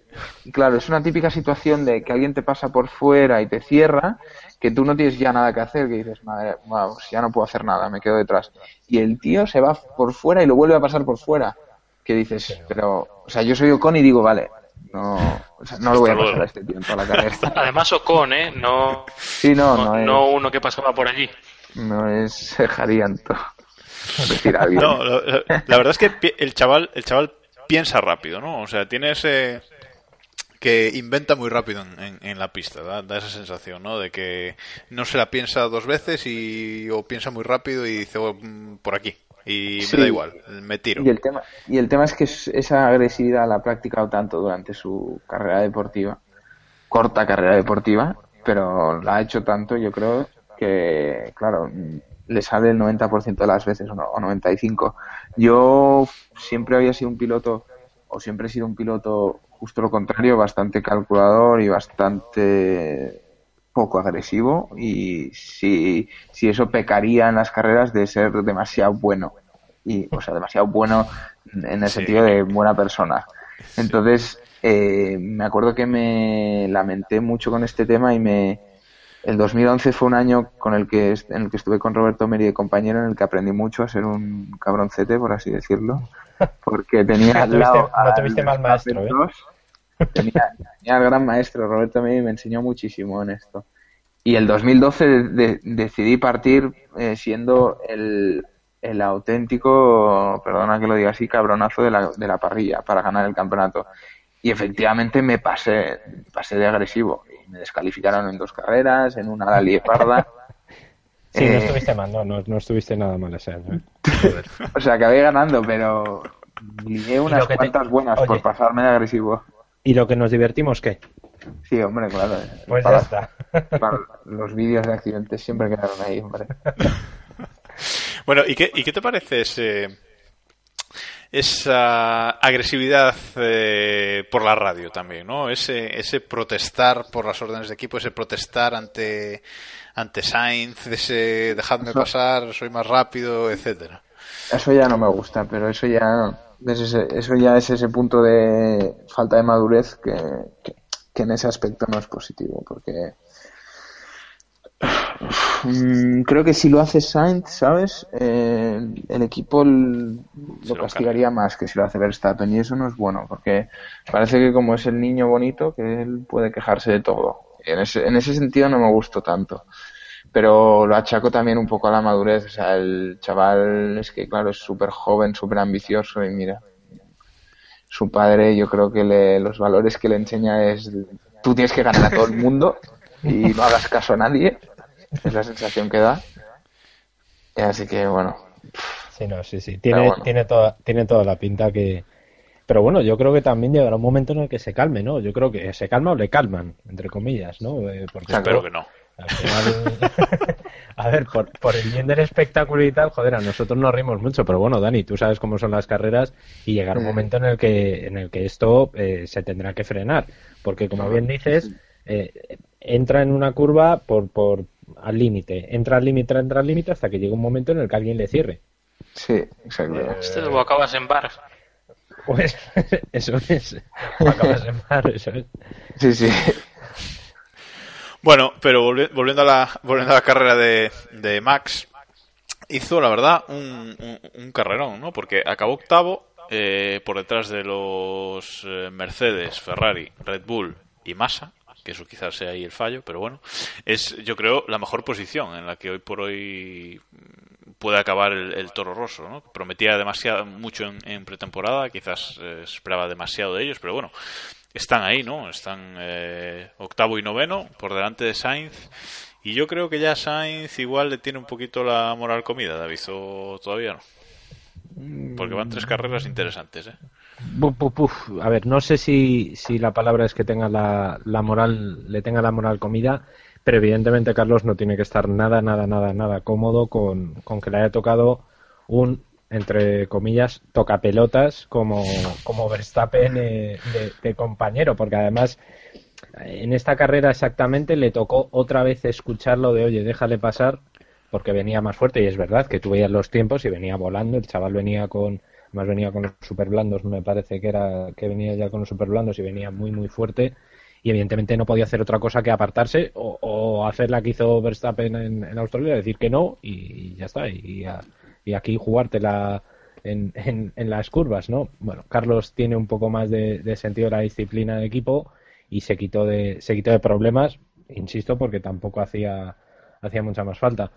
claro, es una típica situación de que alguien te pasa por fuera y te cierra, que tú no tienes ya nada que hacer, que dices, madre, wow, ya no puedo hacer nada, me quedo detrás. Y el tío se va por fuera y lo vuelve a pasar por fuera. Que dices, pero, o sea, yo soy Ocon y digo, vale, no, o sea, no lo voy a pasar a este en toda la carrera. Además, Ocon, ¿eh? No, Sí, no, no, no es, no uno que pasaba por allí. no es Jarianto. Decir a alguien. No, la, la- la verdad es que el chaval, el chaval piensa rápido, ¿no? O sea, tiene ese que inventa muy rápido en, en- en la pista, da, da esa sensación, ¿no? De que no se la piensa dos veces y o piensa muy rápido y dice "Oh, mm, por aquí y Sí. me da igual, me tiro. Y el tema, y el tema es que es- esa agresividad la ha practicado tanto durante su carrera deportiva, corta carrera deportiva, pero la ha hecho tanto, yo creo, que, claro, le sale el 90% de las veces o no- o 95%. Yo siempre había sido un piloto, o siempre he sido un piloto justo lo contrario, bastante calculador y bastante poco agresivo y si, si eso pecaría en las carreras de ser demasiado bueno y o sea demasiado bueno en el Sí. sentido de buena persona entonces eh, me acuerdo que me lamenté mucho con este tema y me el 2011 fue un año con el que en el que estuve con Roberto Meri de compañero en el que aprendí mucho a ser un cabroncete por así decirlo porque tenía No al tuviste- lado no tuviste mal maestro, ¿eh? Verstappen 2, tenía, tenía al gran maestro Roberto Meri y me enseñó muchísimo en esto. Y el 2012 de- de- decidí partir eh, siendo el, el auténtico, perdona que lo diga así, cabronazo de la, de la parrilla para ganar el campeonato. Y efectivamente me pasé, pasé de agresivo. Y me descalificaron en dos carreras, en una la parda. Sí, no Eh, estuviste mal, no, no, no estuviste nada mal ese año. ¿eh? O sea, acabé ganando, pero lié unas te- cuantas buenas Oye. por pasarme de agresivo. ¿Y lo que nos divertimos qué? Sí, hombre, claro. Pues Para- ya está. para los vídeos de accidentes siempre quedaron ahí, hombre. Bueno, ¿y qué, ¿y qué te parece ese, esa agresividad eh, por la radio también, ¿no? Ese, ese protestar por las órdenes de equipo, ese protestar ante, ante Sainz, ese dejadme pasar, soy más rápido, etcétera. Eso ya no me gusta, pero eso ya es ese, eso ya es ese punto de falta de madurez que, que, que en ese aspecto no es positivo, porque mm, creo que si lo hace Sainz, ¿sabes? Eh, el equipo lo castigaría más que si lo hace Verstappen y eso no es bueno, porque parece que como es el niño bonito, que él puede quejarse de todo. Y en ese, en ese sentido no me gustó tanto pero lo achaco también un poco a la madurez. O sea, el chaval es que, claro, es súper joven, súper ambicioso y mira, su padre yo creo que le, los valores que le enseña es tú tienes que ganar a todo el mundo y no hagas caso a nadie. Es la sensación que da. Y así que, bueno, Sí, no, sí, sí. Tiene, bueno. tiene, toda, tiene toda la pinta que. Pero bueno, yo creo que también llegará un momento en el que se calme, ¿no? Yo creo que se calma o le calman, entre comillas, ¿no? Eh, porque. Espero que no. Al final- a ver, por, por el bien del espectáculo y tal, joder, a nosotros nos rimos mucho, pero bueno, Dani, tú sabes cómo son las carreras y llegará un Mm. momento en el que, en el que esto eh, se tendrá que frenar, porque como bien dices, eh, entra en una curva por, por al límite, entra al límite, entra al límite hasta que llega un momento en el que alguien le cierre. sí, exacto. Este lo acabas en bar. Pues eso es. Acabas de mar, eso es. Sí, sí. Bueno, pero volvi- volviendo a la, volviendo a la carrera de, de Max, hizo, la verdad, un, un, un carrerón, ¿no? Porque acabó octavo eh, por detrás de los eh, Mercedes, Ferrari, Red Bull y Massa, que eso quizás sea ahí el fallo, pero bueno, es yo creo la mejor posición en la que hoy por hoy puede acabar el, Toro Rosso, ¿no? Prometía demasiado mucho en, pretemporada, quizás eh, esperaba demasiado de ellos, pero bueno, están ahí, ¿no? Están octavo y noveno por delante de Sainz y yo creo que ya Sainz igual le tiene un poquito la moral comida, David, o todavía no. Porque van tres carreras interesantes, ¿eh? A ver, no sé si, si la palabra es que tenga la, la moral, le tenga la moral comida, pero evidentemente Carlos no tiene que estar nada, nada, nada, nada cómodo con, con que le haya tocado un, entre comillas, tocapelotas como, como Verstappen eh, de, compañero, porque además en esta carrera exactamente le tocó otra vez escucharlo de, oye, déjale pasar, porque venía más fuerte, y es verdad que tú veías los tiempos y venía volando, el chaval venía con, más venía con los super blandos, me parece que era que venía ya con los super blandos y venía muy, muy fuerte, y evidentemente no podía hacer otra cosa que apartarse o, hacer la que hizo Verstappen en, Australia, decir que no, y, ya está, y, y aquí jugártela en, en, las curvas, ¿no? Bueno, Carlos tiene un poco más de, de sentido de la disciplina de equipo y se quitó de, se quitó de problemas, insisto, porque tampoco hacía, hacía mucha más falta.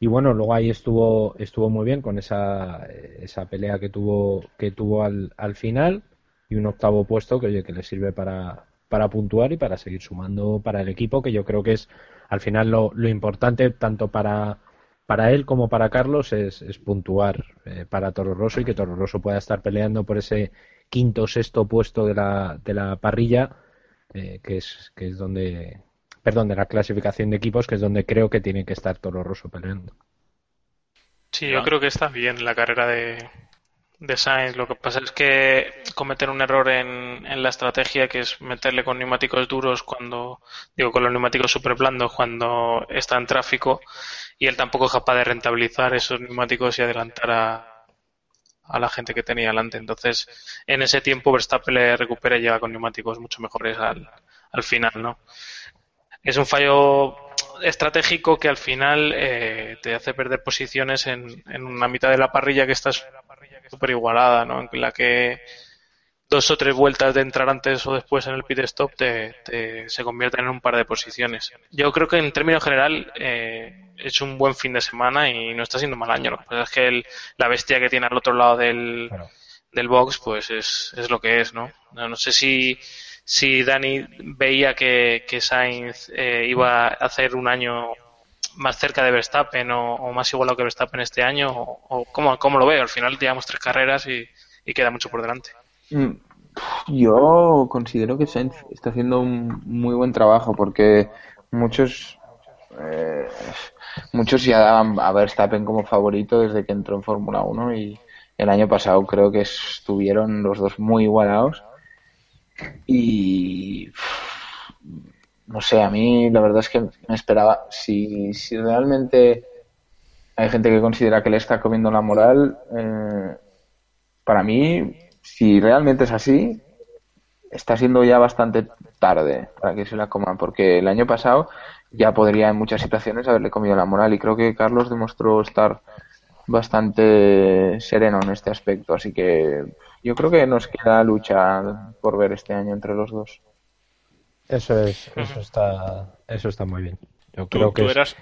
Y bueno, luego ahí estuvo, estuvo muy bien con esa, esa pelea que tuvo, que tuvo al, al final y un octavo puesto que oye, que le sirve para, para puntuar y para seguir sumando para el equipo, que yo creo que es al final lo, lo importante tanto para, para él como para Carlos es, es puntuar eh, para Toro Rosso y que Toro Rosso pueda estar peleando por ese quinto o sexto puesto de la, de la parrilla eh, que, es, que es donde, perdón, de la clasificación de equipos, que es donde creo que tiene que estar Toro Rosso peleando. Sí, yo creo que está bien la carrera de, de Sainz. Lo que pasa es que cometen un error en, en, la estrategia, que es meterle con neumáticos duros cuando, digo, con los neumáticos super blandos cuando está en tráfico, y él tampoco es capaz de rentabilizar esos neumáticos y adelantar a, a la gente que tenía delante. Entonces, en ese tiempo Verstappen le recupera y llega con neumáticos mucho mejores al, al final, ¿no? Es un fallo estratégico que al final eh, te hace perder posiciones en, en, una mitad de la parrilla que está súper igualada, ¿no? En la que dos o tres vueltas de entrar antes o después en el pit stop te, se convierten en un par de posiciones. Yo creo que en términos general eh, es un buen fin de semana y no está siendo mal año. Lo que pasa es que la bestia que tiene al otro lado del, del box pues es, es lo que es, ¿no? No, sé si, si Dani veía que, que Sainz eh, iba a hacer un año más cerca de Verstappen o, más igualado que Verstappen este año o, o cómo, cómo, lo veo. Al final llevamos tres carreras y, y queda mucho por delante. Mm, yo considero que Sainz está haciendo un muy buen trabajo porque muchos eh, muchos ya daban a Verstappen como favorito desde que entró en Fórmula 1 y el año pasado creo que estuvieron los dos muy igualados y no sé, a mí la verdad es que me esperaba si, si realmente hay gente que considera que le está comiendo la moral eh, para mí si realmente es así, está siendo ya bastante tarde para que se la coman, porque el año pasado ya podría en muchas situaciones haberle comido la moral y creo que Carlos demostró estar bastante sereno en este aspecto, así que yo creo que nos queda lucha por ver este año entre los dos. Eso es, eso está, eso está muy bien. Yo creo que eras,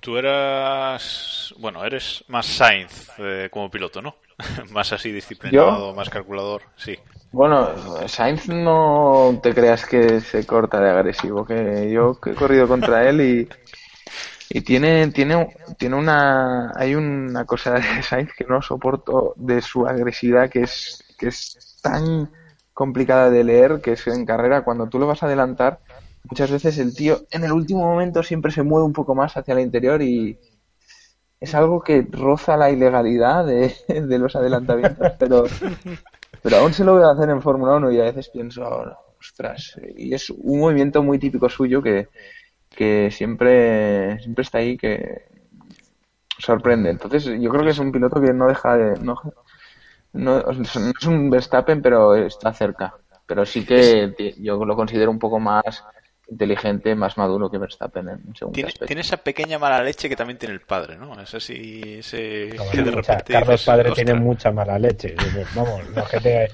tú, eras, bueno, eres más Sainz eh, como piloto, ¿no? más así disciplinado, más calculador, sí. Bueno, Sainz no te creas que se corta de agresivo, que yo he corrido contra él y, y tiene, tiene, tiene una, hay una cosa de Sainz que no soporto de su agresividad que es, que es tan complicada de leer que es en carrera cuando tú lo vas a adelantar, muchas veces el tío en el último momento siempre se mueve un poco más hacia el interior y, es algo que roza la ilegalidad de, los adelantamientos, pero, pero aún se lo a hacer en Fórmula 1 y a veces pienso, ostras, y es un movimiento muy típico suyo que, que siempre, siempre está ahí, que sorprende. Entonces yo creo que es un piloto que no deja de... No, no, es un Verstappen, pero está cerca. Pero sí que yo lo considero un poco más inteligente, más maduro que Verstappen en Tiene, tiene esa pequeña mala leche que también tiene el padre, ¿no? Es así, ese que de mucha- repente Carlos dices, padre "Ostras". tiene mucha mala leche. Vamos, la gente-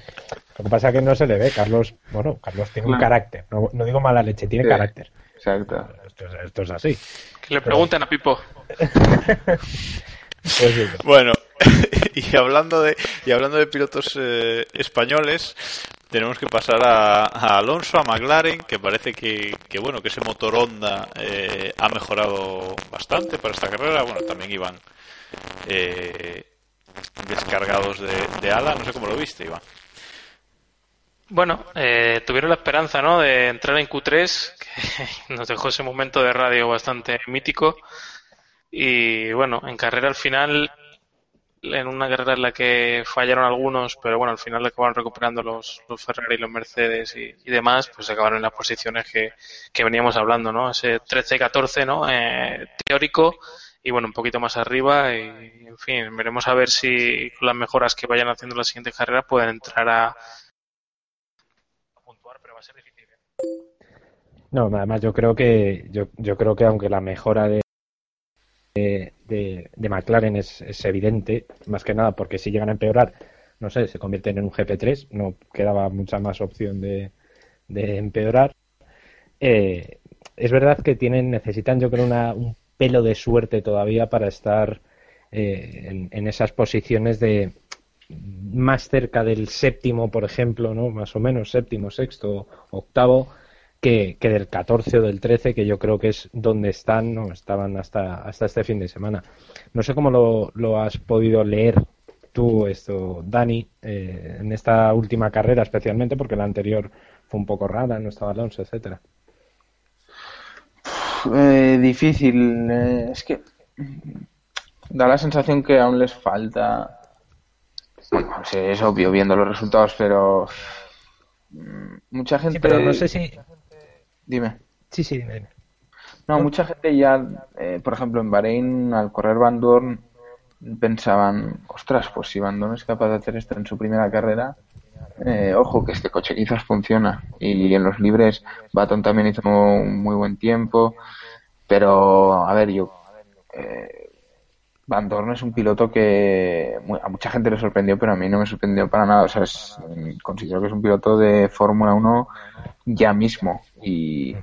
lo que pasa es que no se le ve. Carlos, bueno, Carlos tiene un carácter. No, no digo mala leche, tiene Sí. carácter. Exacto. Esto, es- esto es así. Que le pregunten a Pipo. Pues sí, Bueno, y hablando de y hablando de pilotos eh, españoles, tenemos que pasar a, Alonso, a McLaren, que parece que, que bueno que ese motor Honda eh, ha mejorado bastante para esta carrera. Bueno, también iban eh, descargados de, de ala. No sé cómo lo viste, Iván. Bueno, eh, tuvieron la esperanza, ¿no? De entrar en Q3, que nos dejó ese momento de radio bastante mítico. Y bueno, en carrera al final, en una carrera en la que fallaron algunos, pero bueno, al final acabaron recuperando los, los Ferrari, los Mercedes y, y demás, pues acabaron en las posiciones que, que veníamos hablando, ¿no? Ese 13-14, ¿no? Eh, teórico y bueno, un poquito más arriba y en fin, veremos a ver si con las mejoras que vayan haciendo en las siguientes carreras pueden entrar a, a puntuar, pero va a ser difícil. ¿eh? No, además yo creo que yo, yo creo que aunque la mejora de de, de- McLaren es, es evidente, más que nada porque si llegan a empeorar, no sé, se convierten en un GP3, no quedaba mucha más opción de, de empeorar. Eh, es verdad que tienen, necesitan yo creo una, un pelo de suerte todavía para estar eh, en, en esas posiciones de más cerca del séptimo, por ejemplo, ¿no? Más o menos, séptimo, sexto, octavo, que, que del 14 o del 13, que yo creo que es donde están, no estaban hasta, hasta este fin de semana. No sé cómo lo, lo has podido leer tú esto, Dani, eh, en esta última carrera especialmente, porque la anterior fue un poco rara, no estaba Alonso, etcétera. Eh, difícil. eh, es que da la sensación que aún les falta. Bueno, sí, es obvio viendo los resultados, pero mm, mucha gente. Sí, pero no sé si... Dime. Sí, sí, dime, dime. No, mucha gente ya, eh, por ejemplo, en Bahrein, al correr Van Dorn, pensaban, ostras, pues si Van Dorn es capaz de hacer esto en su primera carrera, eh, ojo, que este coche quizás funciona. Y en los libres, Baton también hizo un muy buen tiempo, pero, a ver, yo, eh, Van Dorn es un piloto que a mucha gente le sorprendió, pero a mí no me sorprendió para nada. O sea, es- considero que es un piloto de Fórmula 1 ya mismo. Y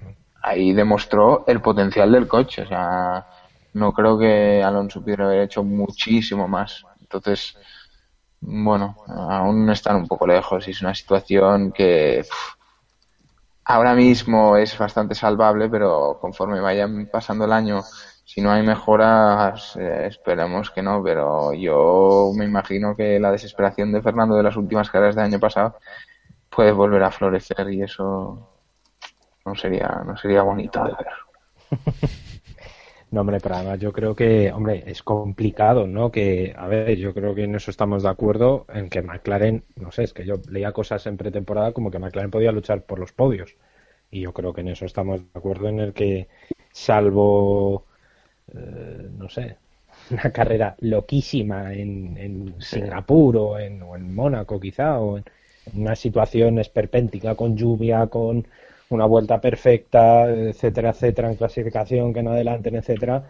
ahí demostró el potencial del coche. O sea, no creo que Alonso pudiera haber hecho muchísimo más. Entonces, bueno, aún están un poco lejos y es una situación que ahora mismo es bastante salvable, pero conforme vayan pasando el año, si no hay mejoras, eh, esperemos que no, pero yo me imagino que la desesperación de Fernando de las últimas carreras del año pasado puede volver a florecer y eso no sería no sería bonito de ver. No, hombre, pero además yo creo que, hombre, es complicado, ¿no? Que, a ver, yo creo que en eso estamos de acuerdo, en que McLaren, no sé, es que yo leía cosas en pretemporada como que McLaren podía luchar por los podios. Y yo creo que en eso estamos de acuerdo en el que, salvo, eh, no sé, una carrera loquísima en, en Singapur o en, o en Mónaco quizá, o en una situación esperpéntica con lluvia, con una vuelta perfecta, etcétera, etcétera, en clasificación, que no adelanten, etcétera,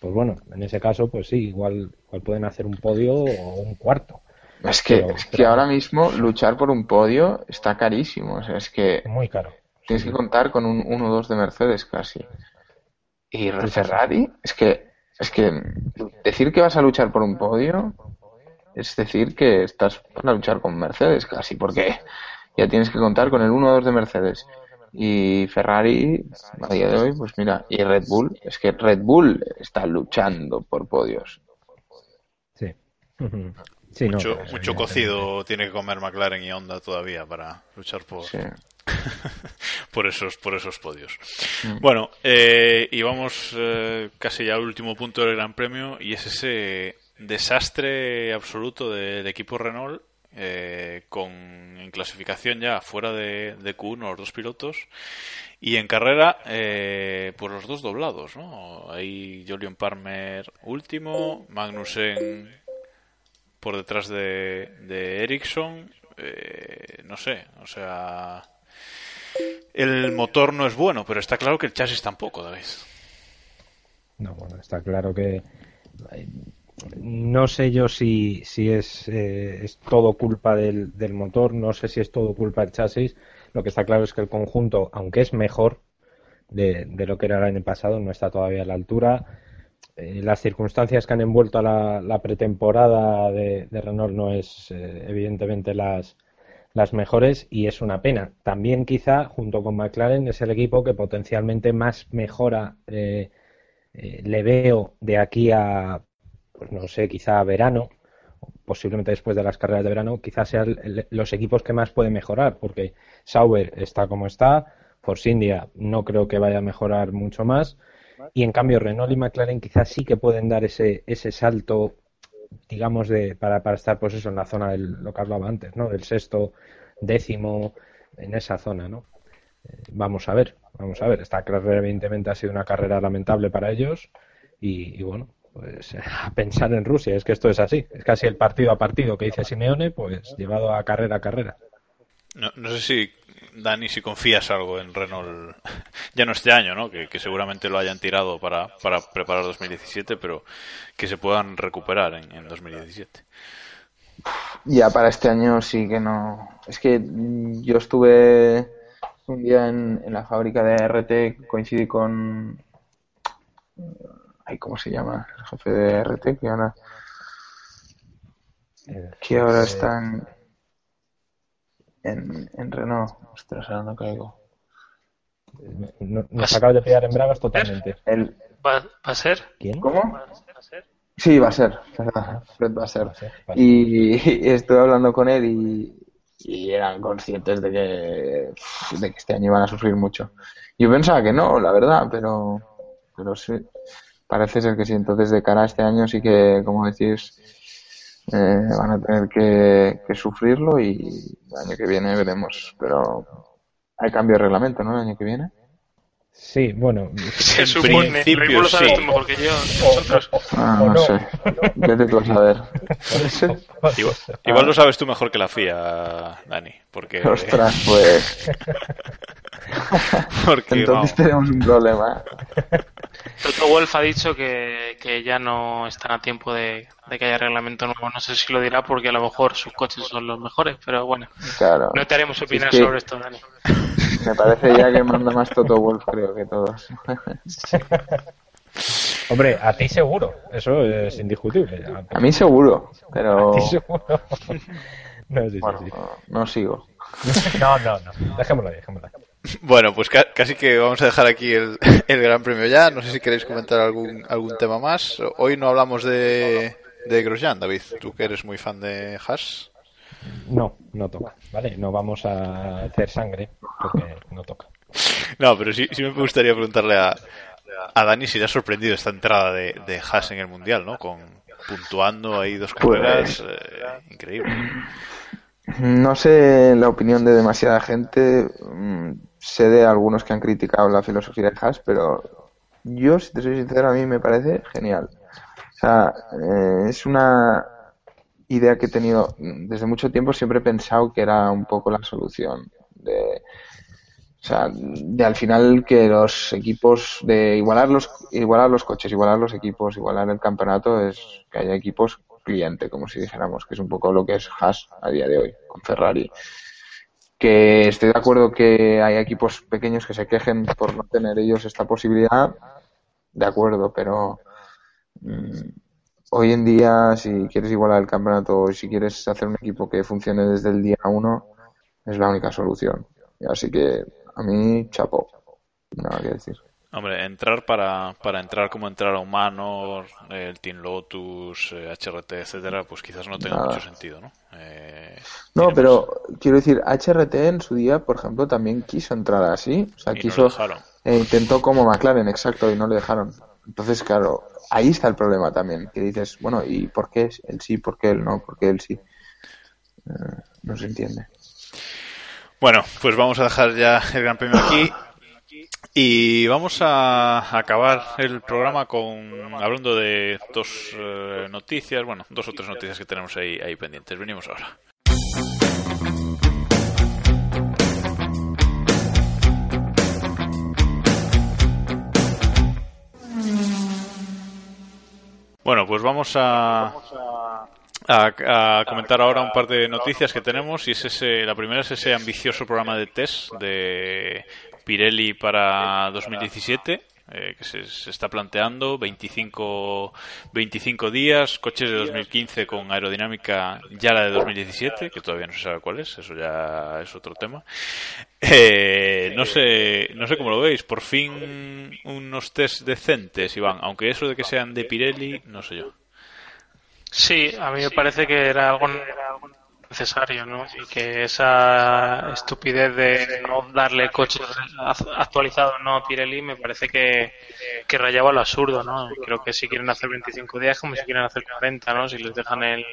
pues bueno, en ese caso, pues sí, igual, igual pueden hacer un podio o un cuarto. Es que, Pero- es que pero- ahora mismo luchar por un podio está carísimo. O sea, es que Muy caro. tienes que contar con un 1-2 de Mercedes casi. Y. Ferrari, es que, es que decir que vas a luchar por un podio es decir que estás para luchar con Mercedes casi, porque ya tienes que contar con el 1-2 de Mercedes. Y Ferrari, a día de hoy, pues mira, y Red Bull, es que Red Bull está luchando por podios. Sí. Mucho, mucho cocido tiene que comer McLaren y Honda todavía para luchar por, Sí. por esos por esos podios. Mm. Bueno, eh, y vamos eh, casi ya al último punto del Gran Premio y es ese desastre absoluto del equipo Renault eh, con en clasificación ya fuera de, de Q1 los dos pilotos y en carrera eh, pues los dos doblados, ¿no? Ahí Jolion Palmer último, Magnussen por detrás de, de Ericsson, eh, no sé, o sea, el motor no es bueno, pero está claro que el chasis tampoco, David. No, bueno, está claro que no sé yo si, si es, eh, es todo culpa del, del, motor, no sé si es todo culpa del chasis. Lo que está claro es que el conjunto, aunque es mejor de, lo que era el año pasado, no está todavía a la altura. Eh, las circunstancias que han envuelto a la, pretemporada de, Renault no es eh, evidentemente las, las mejores y es una pena. También quizá, junto con McLaren, es el equipo que potencialmente más mejora eh, eh, le veo de aquí a, pues no sé, quizá a verano, posiblemente después de las carreras de verano, quizás sean los equipos que más pueden mejorar, porque Sauber está como está, Force India no creo que vaya a mejorar mucho más, y en cambio Renault y McLaren quizás sí que pueden dar ese, ese salto digamos, de, para, para estar pues eso en la zona del, lo que hablaba antes, ¿no? Del sexto, décimo, en esa zona, ¿no? Eh, vamos a ver, vamos a ver. Esta carrera evidentemente ha sido una carrera lamentable para ellos y, y bueno, pues a pensar en Rusia, es que esto es así, es casi el partido a partido que dice Simeone, pues llevado a carrera a carrera. No, no sé si Dani, si confías algo en Renault, ya no este año, ¿no? Que, que seguramente lo hayan tirado para, para, preparar 2017, pero que se puedan recuperar en, en 2017. Ya para este año sí que no. Es que yo estuve un día en, en la fábrica de RT, coincidí con. Ay, ¿Cómo se llama? El jefe de RT, que ahora. Que ahora está en en, en Renault. Ostras, ahora no caigo. Nos acabas de pillar en bragas totalmente. El... ¿Va, ¿Va, a ser? ¿Quién? ¿Cómo? Sí, va a ser. Fred va a ser. Y, y estuve hablando con él y, y, eran conscientes de que, de que este año iban a sufrir mucho. Yo pensaba que no, la verdad, pero, pero sí. Parece ser que sí. Entonces, de cara a este año, sí que, como decís, eh, van a tener que, que, sufrirlo y el año que viene veremos. Pero hay cambio de reglamento, ¿no? El año que viene. Sí, bueno. Se supone. principio, lo sabes sí. tú mejor que yo. Nosotros. Ah, no, no. sé. Vete tú a saber. Igual, igual lo sabes tú mejor que la FIA, Dani. Porque, Ostras, pues. porque Entonces vamos, tenemos un problema. Toto Wolf ha dicho que, que ya no están a tiempo de, de que haya reglamento nuevo. No sé si lo dirá porque a lo mejor sus coches son los mejores, pero bueno. Claro. No te haremos opinar Es que- sobre esto, Dani. Me parece ya que manda más Toto Wolf, creo que todos. Hombre, a ti seguro, eso es indiscutible. A, A mí seguro, pero. a ti seguro. No, sí, sí, Bueno, sí. no sigo. no, no, no. Dejémoslo ahí, dejémoslo ahí. Bueno, pues ca- casi que vamos a dejar aquí el, el Gran Premio ya. No sé si queréis comentar algún, algún tema más. Hoy no hablamos de, de Grosjean, David. Tú que eres muy fan de Haas. No, no toca, ¿vale? No vamos a hacer sangre porque no toca. No, pero sí, sí me gustaría preguntarle a, a Dani si le ha sorprendido esta entrada de, de Haas en el Mundial, ¿no? Con puntuando ahí dos carreras. eh, increíble. No sé la opinión de demasiada gente. Sé de algunos que han criticado la filosofía de Haas, pero yo, si te soy sincero, a mí me parece genial. O sea, eh, es una idea que he tenido desde mucho tiempo. Siempre he pensado que era un poco la solución de, o sea, de al final que los equipos, de igualar los, igualar los coches, igualar los equipos, igualar el campeonato, es que haya equipos cliente, como si dijéramos, que es un poco lo que es Haas a día de hoy con Ferrari. Que estoy de acuerdo que hay equipos pequeños que se quejen por no tener ellos esta posibilidad, de acuerdo, pero mm, hoy en día, si quieres igualar el campeonato y si quieres hacer un equipo que funcione desde el día uno, es la única solución. Así que a mí, chapo, nada que decir. Hombre, entrar para, para entrar como entrar a Humano, el Team Lotus, eh, HRT, etcétera, pues quizás no tenga Nada. mucho sentido, ¿no? Eh, No, pero quiero decir, HRT en su día, por ejemplo, también quiso entrar así. O sea, Y quiso, eh, intentó como McLaren, exacto, y no le dejaron. Entonces, claro, ahí está el problema también. Que dices, bueno, ¿y por qué él sí, por qué él no, por qué él sí? Eh, no se entiende. Bueno, pues vamos a dejar ya el Gran Premio aquí y vamos a acabar el programa con hablando de dos eh, noticias, bueno, dos o tres noticias que tenemos ahí, pendientes. Venimos ahora. Bueno, pues vamos a, a, comentar ahora un par de noticias que tenemos y es ese, la primera es ese ambicioso programa de test de Pirelli para 2017 eh, que se, está planteando 25, 25 días, coches de 2015 con aerodinámica ya la de 2017, que todavía no se sabe cuál es, eso ya es otro tema. Eh, no sé, no sé cómo lo veis, por fin unos test decentes, Iván, aunque eso de que sean de Pirelli, no sé yo. Sí, a mí me parece que era algo necesario, ¿no? Y que esa estupidez de no darle coches actualizados no a Pirelli me parece que, que rayaba lo absurdo, ¿no? Creo que si quieren hacer 25 días como si quieren hacer 40, ¿no? Si les dejan el,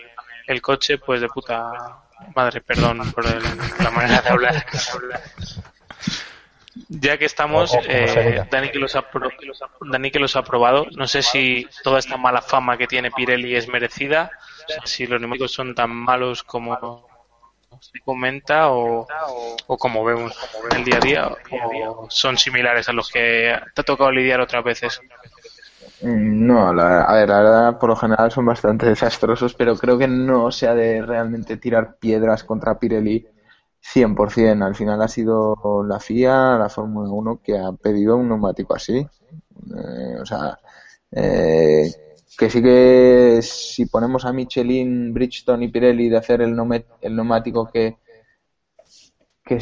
el coche, pues de puta madre, perdón por la manera de hablar. Ya que estamos, eh, Dani, que los ha, Dani que los ha probado, no sé si toda esta mala fama que tiene Pirelli es merecida, si los neumáticos son tan malos como se comenta o, o como vemos en el día a día, o son similares a los que te ha tocado lidiar otras veces. Mm, no, la, a ver, la verdad, por lo general son bastante desastrosos, pero creo que no se ha de realmente tirar piedras contra Pirelli 100%. Al final ha sido la FIA, la Fórmula 1, que ha pedido un neumático así. Eh, o sea, eh, que sí que si ponemos a Michelin, Bridgestone y Pirelli de hacer el, el neumático que, que,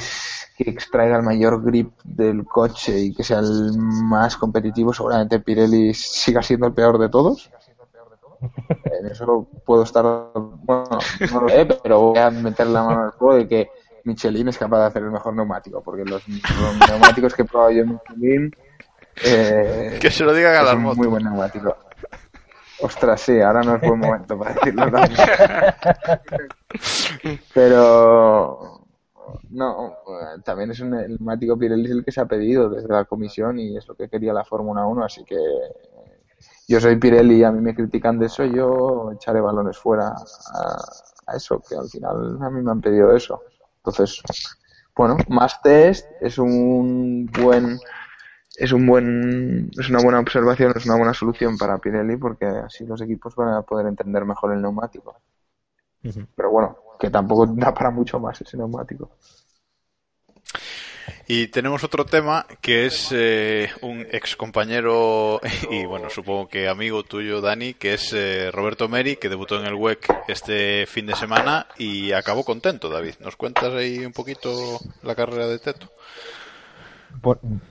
que, extraiga el mayor grip del coche y que sea el más competitivo, seguramente Pirelli siga siendo el peor de todos. En eso puedo estar, bueno, no lo sé, pero voy a meter la mano al fuego de que Michelin es capaz de hacer el mejor neumático, porque los, neumáticos que he probado yo en Michelin. Eh, que se lo digan a. Muy buen neumático. Ostras, sí, ahora no es buen momento para decirlo Pero no, también es un neumático Pirelli el que se ha pedido desde la comisión y es lo que quería la Fórmula 1, así que yo soy Pirelli y a mí me critican de eso, yo echaré balones fuera a eso, que al final a mí me han pedido eso. Entonces, bueno, más test es un buen es un buen es una buena observación, es una buena solución para Pirelli porque así los equipos van a poder entender mejor el neumático. Pero bueno, que tampoco da para mucho más ese neumático. Y tenemos otro tema que es eh, un ex compañero y bueno, supongo que amigo tuyo, Dani, que es eh, Roberto Meri, que debutó en el WEC este fin de semana y acabó contento, David. ¿Nos cuentas ahí un poquito la carrera de Teto?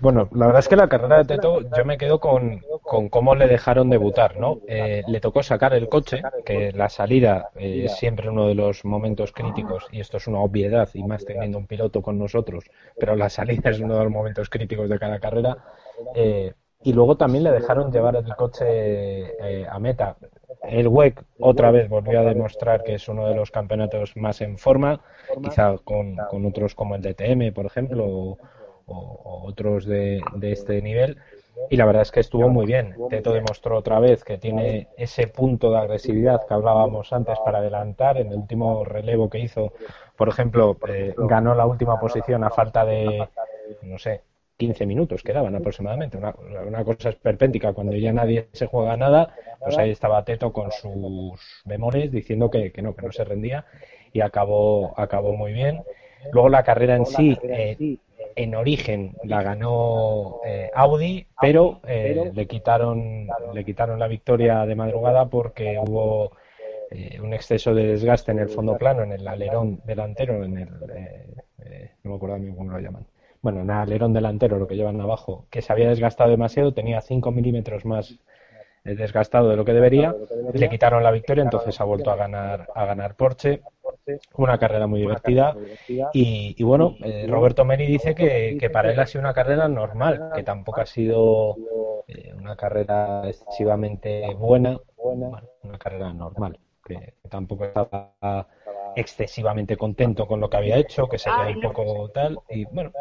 Bueno, la verdad es que la carrera de Teto yo me quedo con, con cómo le dejaron debutar, ¿no? Eh, le tocó sacar el coche, que la salida eh, es siempre uno de los momentos críticos, y esto es una obviedad, y más teniendo un piloto con nosotros, pero la salida es uno de los momentos críticos de cada carrera. Eh, y luego también le dejaron llevar el coche a meta. El WEC otra vez volvió a demostrar que es uno de los campeonatos más en forma, quizá con, con otros como el DTM, por ejemplo, o, o, otros de, este nivel. Y la verdad es que estuvo muy bien. Teto demostró otra vez que tiene ese punto de agresividad que hablábamos antes para adelantar. En el último relevo que hizo, por ejemplo, eh, ganó la última posición a falta de, no sé, 15 minutos quedaban aproximadamente. Una, una, cosa esperpéntica, cuando ya nadie se juega nada, pues ahí estaba Teto con sus bemoles diciendo que, que no, que no se rendía y acabó, acabó muy bien. Luego la carrera en sí, eh, en origen la ganó eh, Audi, pero eh, le quitaron le quitaron la victoria de madrugada porque hubo eh, un exceso de desgaste en el fondo plano, en el alerón delantero, en el no me acuerdo cómo lo llaman. Bueno, en el alerón delantero, lo que llevan abajo, que se había desgastado demasiado, tenía 5 milímetros más desgastado de lo que debería, le quitaron la victoria, entonces ha vuelto a ganar a ganar Porsche una carrera muy divertida. Y, bueno, eh, Roberto Meri dice que, para él ha sido una carrera normal, que tampoco ha sido eh, una carrera excesivamente buena, una carrera normal, que, tampoco estaba excesivamente contento con lo que había hecho, que sería un poco tal. Y bueno,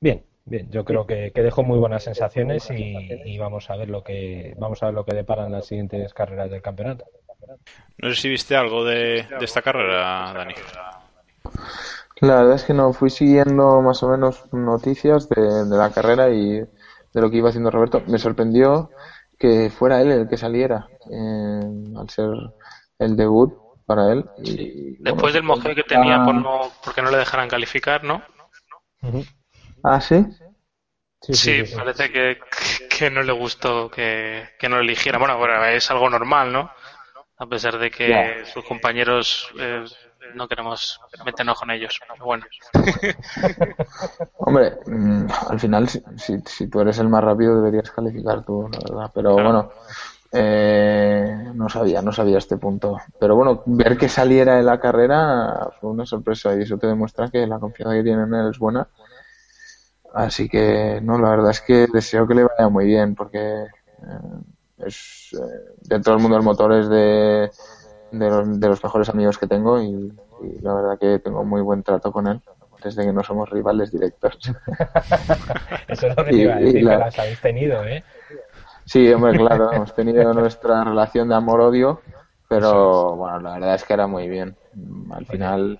bien, bien, yo creo que, que dejó muy buenas sensaciones y, y, vamos a ver lo que vamos a ver lo que deparan las siguientes carreras del campeonato. No sé si viste algo de, esta carrera, Dani. La verdad es que no fui siguiendo más o menos noticias de, la carrera y de lo que iba haciendo Roberto. Me sorprendió que fuera él el que saliera, eh, al ser el debut para él. Y, Después bueno, del mojeo que tenía por no, porque no le dejaran calificar, ¿no? Ah, sí. Sí, sí, Sí, sí, sí. parece que, que no le gustó que, que no lo eligiera. Bueno, bueno, es algo normal, ¿no? A pesar de que Ya. sus compañeros eh, no queremos meternos con ellos. Pero bueno, Hombre, mm, al final, si, si, si tú eres el más rápido, deberías calificar tú, la verdad. Pero Claro. bueno, eh, no sabía, no sabía este punto. Pero bueno, ver que saliera en la carrera fue una sorpresa y eso te demuestra que la confianza que tiene en él es buena. Así que, no, la verdad es que deseo que le vaya muy bien porque eh, es eh, dentro del mundo del motor es de, de, los, de los mejores amigos que tengo y, y la verdad que tengo muy buen trato con él desde que no somos rivales directos. Eso es lo que Y- a y la- las habéis tenido, ¿eh? Sí, hombre, claro, hemos tenido nuestra relación de amor-odio, pero bueno, la verdad es que era muy bien. Al final,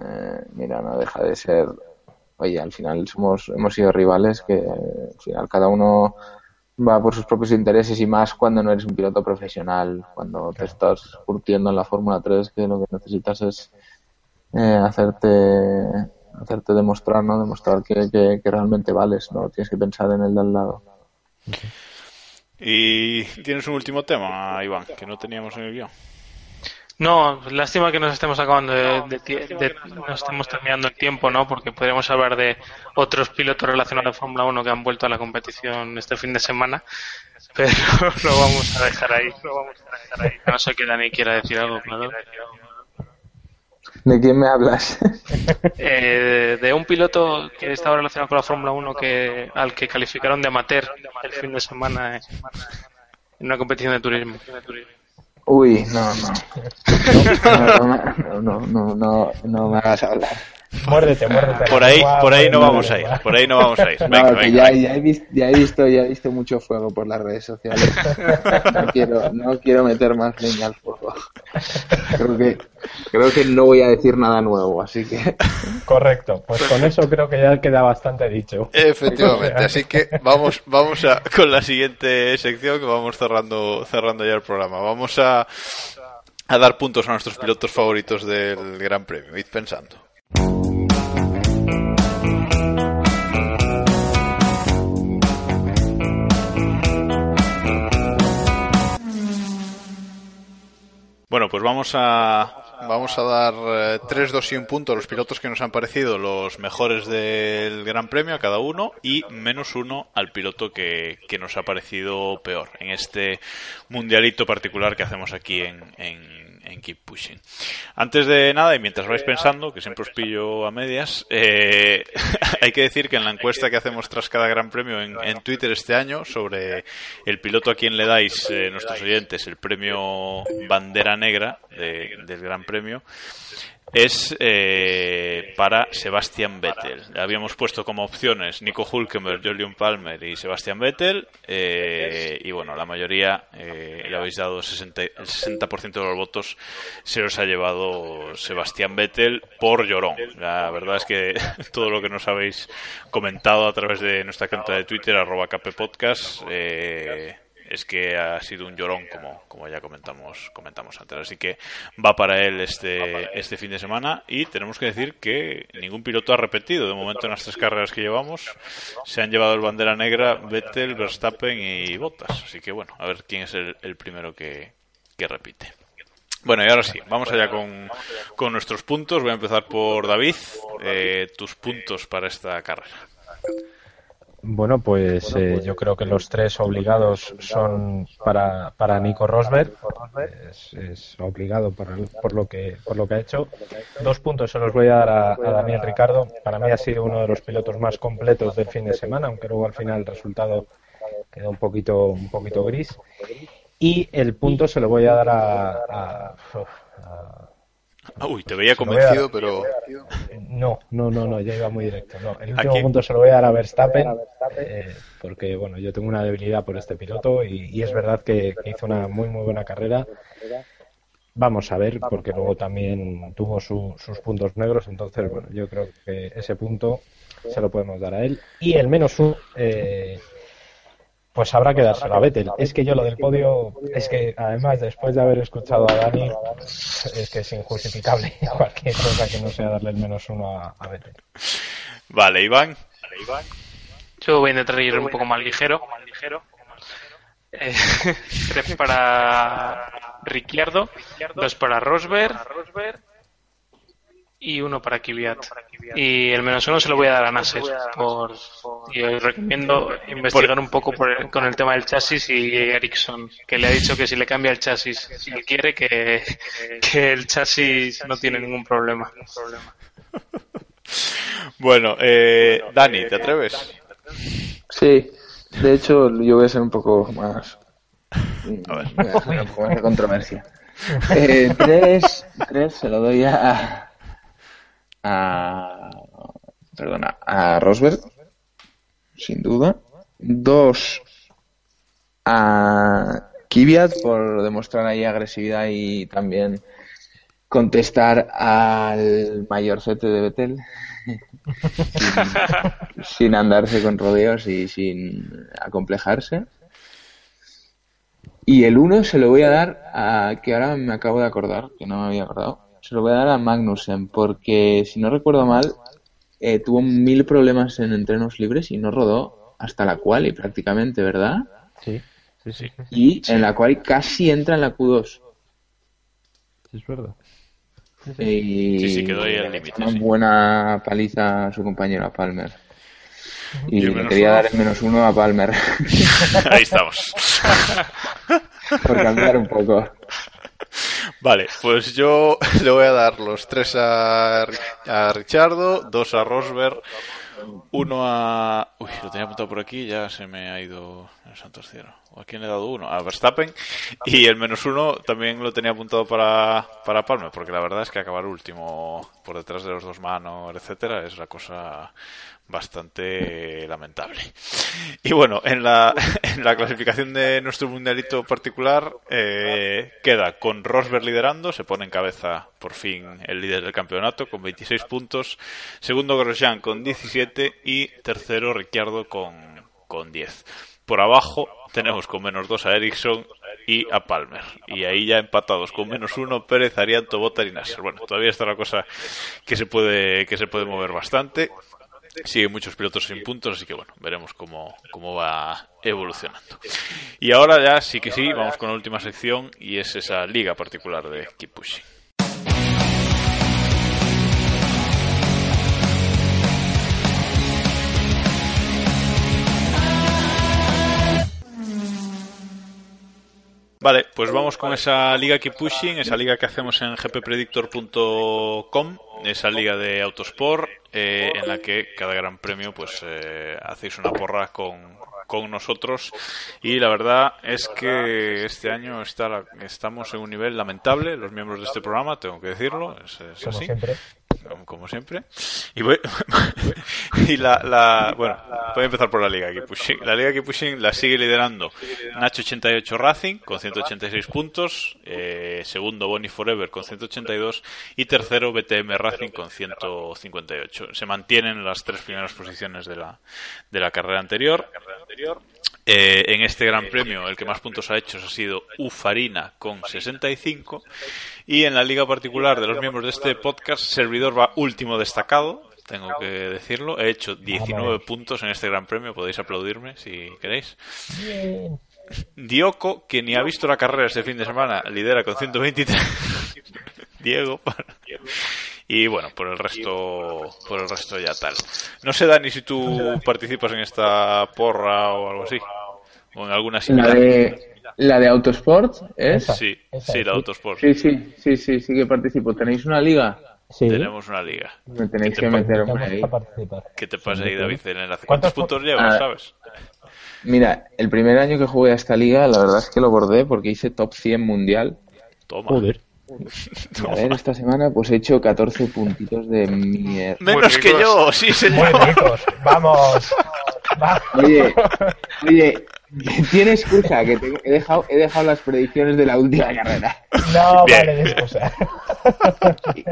eh, mira, no deja de ser, oye, al final somos, hemos sido rivales que al final cada uno va por sus propios intereses y más cuando no eres un piloto profesional, cuando te estás curtiendo en la Fórmula 3, que lo que necesitas es eh, hacerte hacerte demostrar, ¿no? Demostrar que, que, que realmente vales, ¿no? Tienes que pensar en el de al lado. Y tienes un último tema, Iván, que no teníamos en el guion. No, lástima que nos estemos acabando de, de tie- de- nos estemos terminando el tiempo, ¿no? Porque podríamos hablar de otros pilotos relacionados a Fórmula 1 que han vuelto a la competición este fin de semana, pero lo vamos a dejar ahí. Lo vamos a dejar ahí. A No sé que Dani quiera decir algo, claro. ¿De quién me hablas? Eh, de un piloto que estaba relacionado con la Fórmula 1 que al que calificaron de amateur el fin de semana en en una competición de turismo. Uy, no, no. No, no, no, no, no me hagas hablar. Muérdete, muérdete. Por ahí, Guau, por ahí no vamos a ir, por ahí no vamos a ir. No, Venga, que venga. ya, ya he visto, ya he visto, ya he visto mucho fuego por las redes sociales. No quiero, no quiero meter más leña al fuego. Creo que, creo que no voy a decir nada nuevo, así que Correcto, pues con eso creo que ya queda bastante dicho. Efectivamente, así que vamos, vamos a, con la siguiente sección que vamos cerrando, cerrando ya el programa. Vamos a, a dar puntos a nuestros pilotos favoritos del Gran Premio. Id pensando. Bueno, pues vamos a, vamos a dar eh, 3, 2 y un punto a los pilotos que nos han parecido los mejores del Gran Premio a cada uno y menos uno al piloto que, que nos ha parecido peor en este mundialito particular que hacemos aquí en, en, en Keep Pushing. Antes de nada, y mientras vais pensando, que siempre os pillo a medias, eh, hay que decir que en la encuesta que hacemos tras cada Gran Premio en, Twitter este año sobre el piloto a quien le dais, eh, nuestros oyentes, el premio Bandera Negra de- del Gran Premio, es eh, para Sebastian Vettel. Habíamos puesto como opciones Nico Hulkenberg, Julian Palmer y Sebastian Vettel. eh, y bueno, la mayoría eh, le habéis dado 60, el 60% de los votos se los ha llevado Sebastián Vettel por llorón. La verdad es que todo lo que nos habéis comentado a través de nuestra cuenta de Twitter, arroba eh, es que ha sido un llorón como, como ya comentamos comentamos antes así que va para él este este fin de semana y tenemos que decir que ningún piloto ha repetido de momento en las tres carreras que llevamos se han llevado el bandera negra Vettel Verstappen y Bottas así que bueno a ver quién es el, el primero que, que repite bueno, y ahora sí, vamos allá con, con nuestros puntos. Voy a empezar por David. Eh, tus puntos para esta carrera. Bueno, pues eh, yo creo que los tres obligados son para, para Nico Rosberg. Es, es obligado por, el- por, lo que, por lo que ha hecho. Dos puntos se los voy a dar a, a Daniel Ricardo. Para mí ha sido uno de los pilotos más completos del fin de semana, aunque luego al final el resultado quedó un poquito, un poquito gris. Y el punto se lo voy a dar a- a- a Uy, te veía convencido, dar. pero No, no, no, no, ya iba muy directo. No, el ¿A último quién? punto se lo voy a dar a Verstappen, eh, porque bueno, yo tengo una debilidad por este piloto y, y es verdad que, que hizo una muy muy buena carrera. Vamos a ver, porque luego también tuvo su- sus puntos negros, entonces bueno, yo creo que ese punto se lo podemos dar a él. Y el menos uno, eh, pues habrá que dárselo a Vettel. Es que yo lo del podio, es que además después de haber escuchado a Dani, es que es injustificable cualquier cosa que no sea darle el menos uno a, a Vettel. Vale, Iván. Yo voy a intentar ir un poco más ligero. Eh, tres para Ricciardo, dos para Rosberg y uno para Kvyat. Y el menos uno se lo voy a dar a Nasser. Por, y os recomiendo investigar un poco por el- con el tema del chasis y Ericsson, que le ha dicho que si le cambia el chasis, si él quiere, que, que el chasis no tiene ningún problema. Bueno, eh, Dani, ¿te atreves? Sí, de hecho yo voy a ser un poco más... A ver. voy a hacer un poco más de controversia. Eh, tres, tres se lo doy a... a perdona, a Rosberg, sin duda. Dos a Kvyat por demostrar ahí agresividad y también contestar al mayorcete de Betel sin, sin andarse con rodeos y sin acomplejarse. Y el uno se lo voy a dar a, que ahora me acabo de acordar, que no me había acordado, se lo voy a dar a Magnussen, porque si no recuerdo mal, eh, tuvo mil problemas en entrenos libres y no rodó hasta la cual y prácticamente, ¿verdad? Sí, sí, sí, sí, Y en la cual casi entra en la Q2. sí, es verdad. Y Sí, sí, quedó ahí al límite, Una sí. buena paliza a su compañero, a Palmer. ¿Y Y le quería uno? dar el menos uno a Palmer, Ahí estamos. por cambiar un poco. Vale, pues yo le voy a dar los tres a, a Richardo, dos a Rosberg, uno a... Uy, lo tenía apuntado por aquí, ya se me ha ido el santo cielo. ¿A quién le he dado uno? A Verstappen. Y el menos uno también lo tenía apuntado para, para Palmer, porque la verdad es que acabar último por detrás de los dos manos, etcétera, es una cosa bastante lamentable. Y bueno, en la, en la clasificación de nuestro mundialito particular eh, queda con Rosberg liderando, se pone en cabeza por fin el líder del campeonato con 26 puntos, segundo Grosjean con 17 y tercero Ricciardo con, con 10. Por abajo tenemos con menos 2 a Ericsson y a Palmer. Y ahí ya empatados con menos 1 Pérez, Arianto, Botar y Nasser. Bueno, todavía está la cosa que se puede, que se puede mover bastante. Siguen muchos pilotos sin puntos, así que bueno, veremos cómo, cómo va evolucionando. Y ahora ya sí que sí, vamos con la última sección y es esa liga particular de Keep Pushing. Vale, pues vamos con esa liga Keep Pushing, esa liga que hacemos en gppredictor.com, esa liga de Autosport, eh, en la que cada gran premio pues eh, hacéis una porra con, con nosotros. Y la verdad es que este año está la- estamos en un nivel lamentable, los miembros de este programa, tengo que decirlo, es, es Como así. siempre. Como, siempre. Y, voy- y la, la- bueno, voy a empezar por la Liga Keep Pushing. La Liga Keep Pushing la sigue liderando Nacho 88 Racing con 186 puntos, eh, segundo Bonnie Forever con 182 y tercero BTM Racing con 158. Se mantienen las tres primeras posiciones de la, de la carrera anterior. Eh, en este Gran Premio, el que más puntos ha hecho ha sido Ufarina con 65. Y en la liga particular de los miembros de este podcast, Servidor va último destacado. Tengo que decirlo. He hecho 19 puntos en este Gran Premio. Podéis aplaudirme si queréis. Bien. Dioco, que ni ha visto la carrera este fin de semana, lidera con 123. Diego. Y bueno, por el resto, por el resto ya tal. No sé, Dani, si tú participas en esta porra o algo así. O en alguna La similar. de, la de Autosport es. Esa. Sí, Esa sí, la sí. Autosport. Sí, sí, sí, sí, sí que participo. ¿Tenéis una liga? Sí, Tenemos una liga. Me tenéis ¿Qué que te meter hombre, ahí. a participar. ¿Qué te pasa ahí, David? El enlace. ¿Cuántos ¿Cuántos puntos pu- llevas, Ah. sabes? Mira, el primer año que jugué a esta liga, la verdad es que lo bordé porque hice top 100 mundial. Toma. Joder. Y a ver, esta semana pues he hecho 14 puntitos de mierda. Menos que yo, sí, Muy señor. ricos. Vamos. Va. Oye, oye, tienes excusa que te- he, dejado, he dejado las predicciones de la última carrera. No Bien. vale de excusa.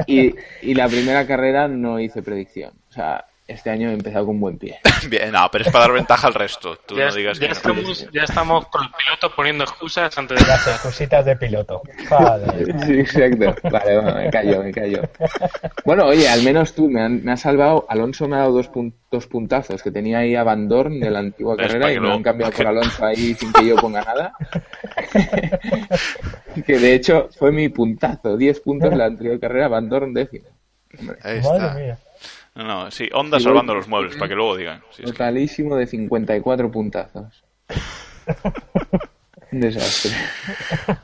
Y, y la primera carrera no hice predicción. O sea, este año he empezado con buen pie. Bien, no, pero es para dar ventaja al resto. Tú Ya, no digas ya que no. estamos, ya estamos con el piloto poniendo excusas antes de Las cositas de piloto. Joder. Sí, exacto. Vale, bueno, me callo, me callo. Bueno, oye, al menos tú me, han- me has salvado. Alonso me ha dado dos, pun- dos puntazos que tenía ahí a Van Dorn de la antigua carrera y me lo han cambiado por Alonso ahí sin que yo ponga nada. que de hecho fue mi puntazo. 10 puntos en la anterior carrera, Van Dorn décimo. Ahí está. Madre mía. No, no, sí, Honda Y salvando los muebles, para que luego digan. Sí, es que- Totalísimo de 54 puntazos. Un desastre.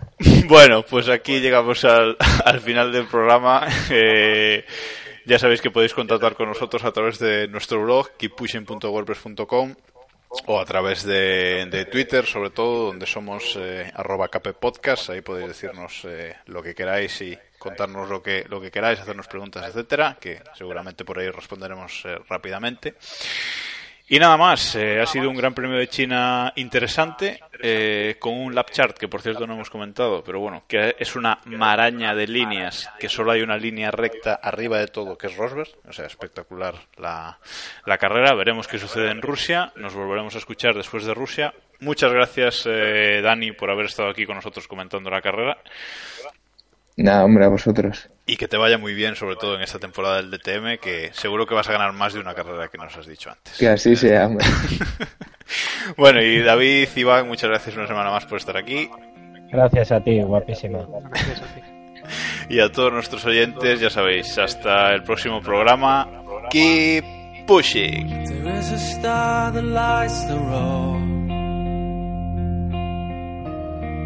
Bueno, pues aquí llegamos al, al final del programa. Eh, ya sabéis que podéis contactar con nosotros a través de nuestro blog, keeppushing.wordpress.com o a través de, de Twitter, sobre todo, donde somos eh, arroba capepodcast. Ahí podéis decirnos eh, lo que queráis y contarnos lo que, lo que queráis, hacernos preguntas, etcétera, que seguramente por ahí responderemos eh, rápidamente. Y nada más, eh, ha sido un gran premio de China interesante, eh, con un lap chart que por cierto no hemos comentado, pero bueno, que es una maraña de líneas, que solo hay una línea recta arriba de todo, que es Rosberg, o sea, espectacular la, la carrera, veremos qué sucede en Rusia, nos volveremos a escuchar después de Rusia. Muchas gracias, eh, Dani, por haber estado aquí con nosotros comentando la carrera Nada, hombre, a vosotros. y que te vaya muy bien, sobre todo en esta temporada del DTM, que seguro que vas a ganar más de una carrera que nos has dicho antes. Que así sea, hombre. Bueno, y David, Iván, muchas gracias una semana más por estar aquí. Gracias a ti, guapísima. Gracias a ti. Y a todos nuestros oyentes, ya sabéis, hasta el próximo programa. Keep pushing.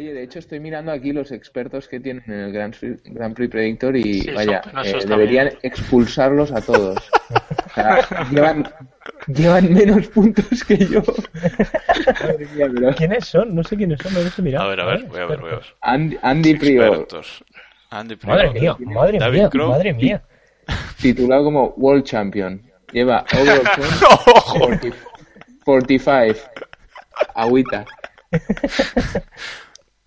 Oye, de hecho estoy mirando aquí los expertos que tienen en el Grand Prix, Grand Prix Predictor y Sí, vaya, eh, deberían también. expulsarlos a todos. O sea, llevan, llevan menos puntos que yo. Madre mía, pero- ¿Quiénes son? No sé quiénes son, no los he mirado. A ver, a ver, voy a ver, voy a ver. Andy, Andy Prior, Expertos. Andy Prior. Madre mía, madre David mía, madre mía. titulado como World Champion. Lleva overall Ojo. 40 45. Agüita.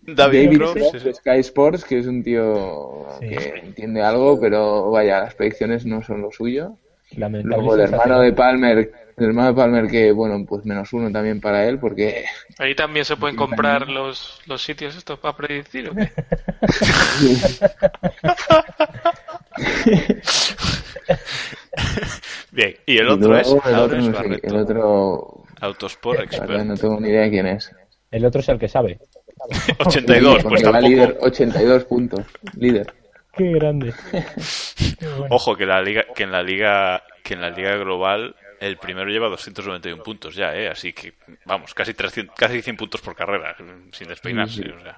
David, David de Sky Sports, que es un tío Sí. que entiende algo, pero vaya, las predicciones no son lo suyo. Lamentable Luego el hermano de Palmer, el hermano de Palmer que, bueno, pues menos uno también para él, porque Ahí también se pueden comprar los, los sitios estos para predecir. ¿o qué? Bien, y el y otro es el otro, no sé, el otro, Autosport Expert. no tengo ni idea quién es. El otro es el que sabe. 82, pues va líder, tampoco. 82 puntos, líder. Qué grande. Qué bueno. Ojo que la liga, que en la liga, que en la liga global el primero lleva 291 puntos ya, eh, así que vamos, casi 300, casi 100 puntos por carrera, sin despeinarse, o sea.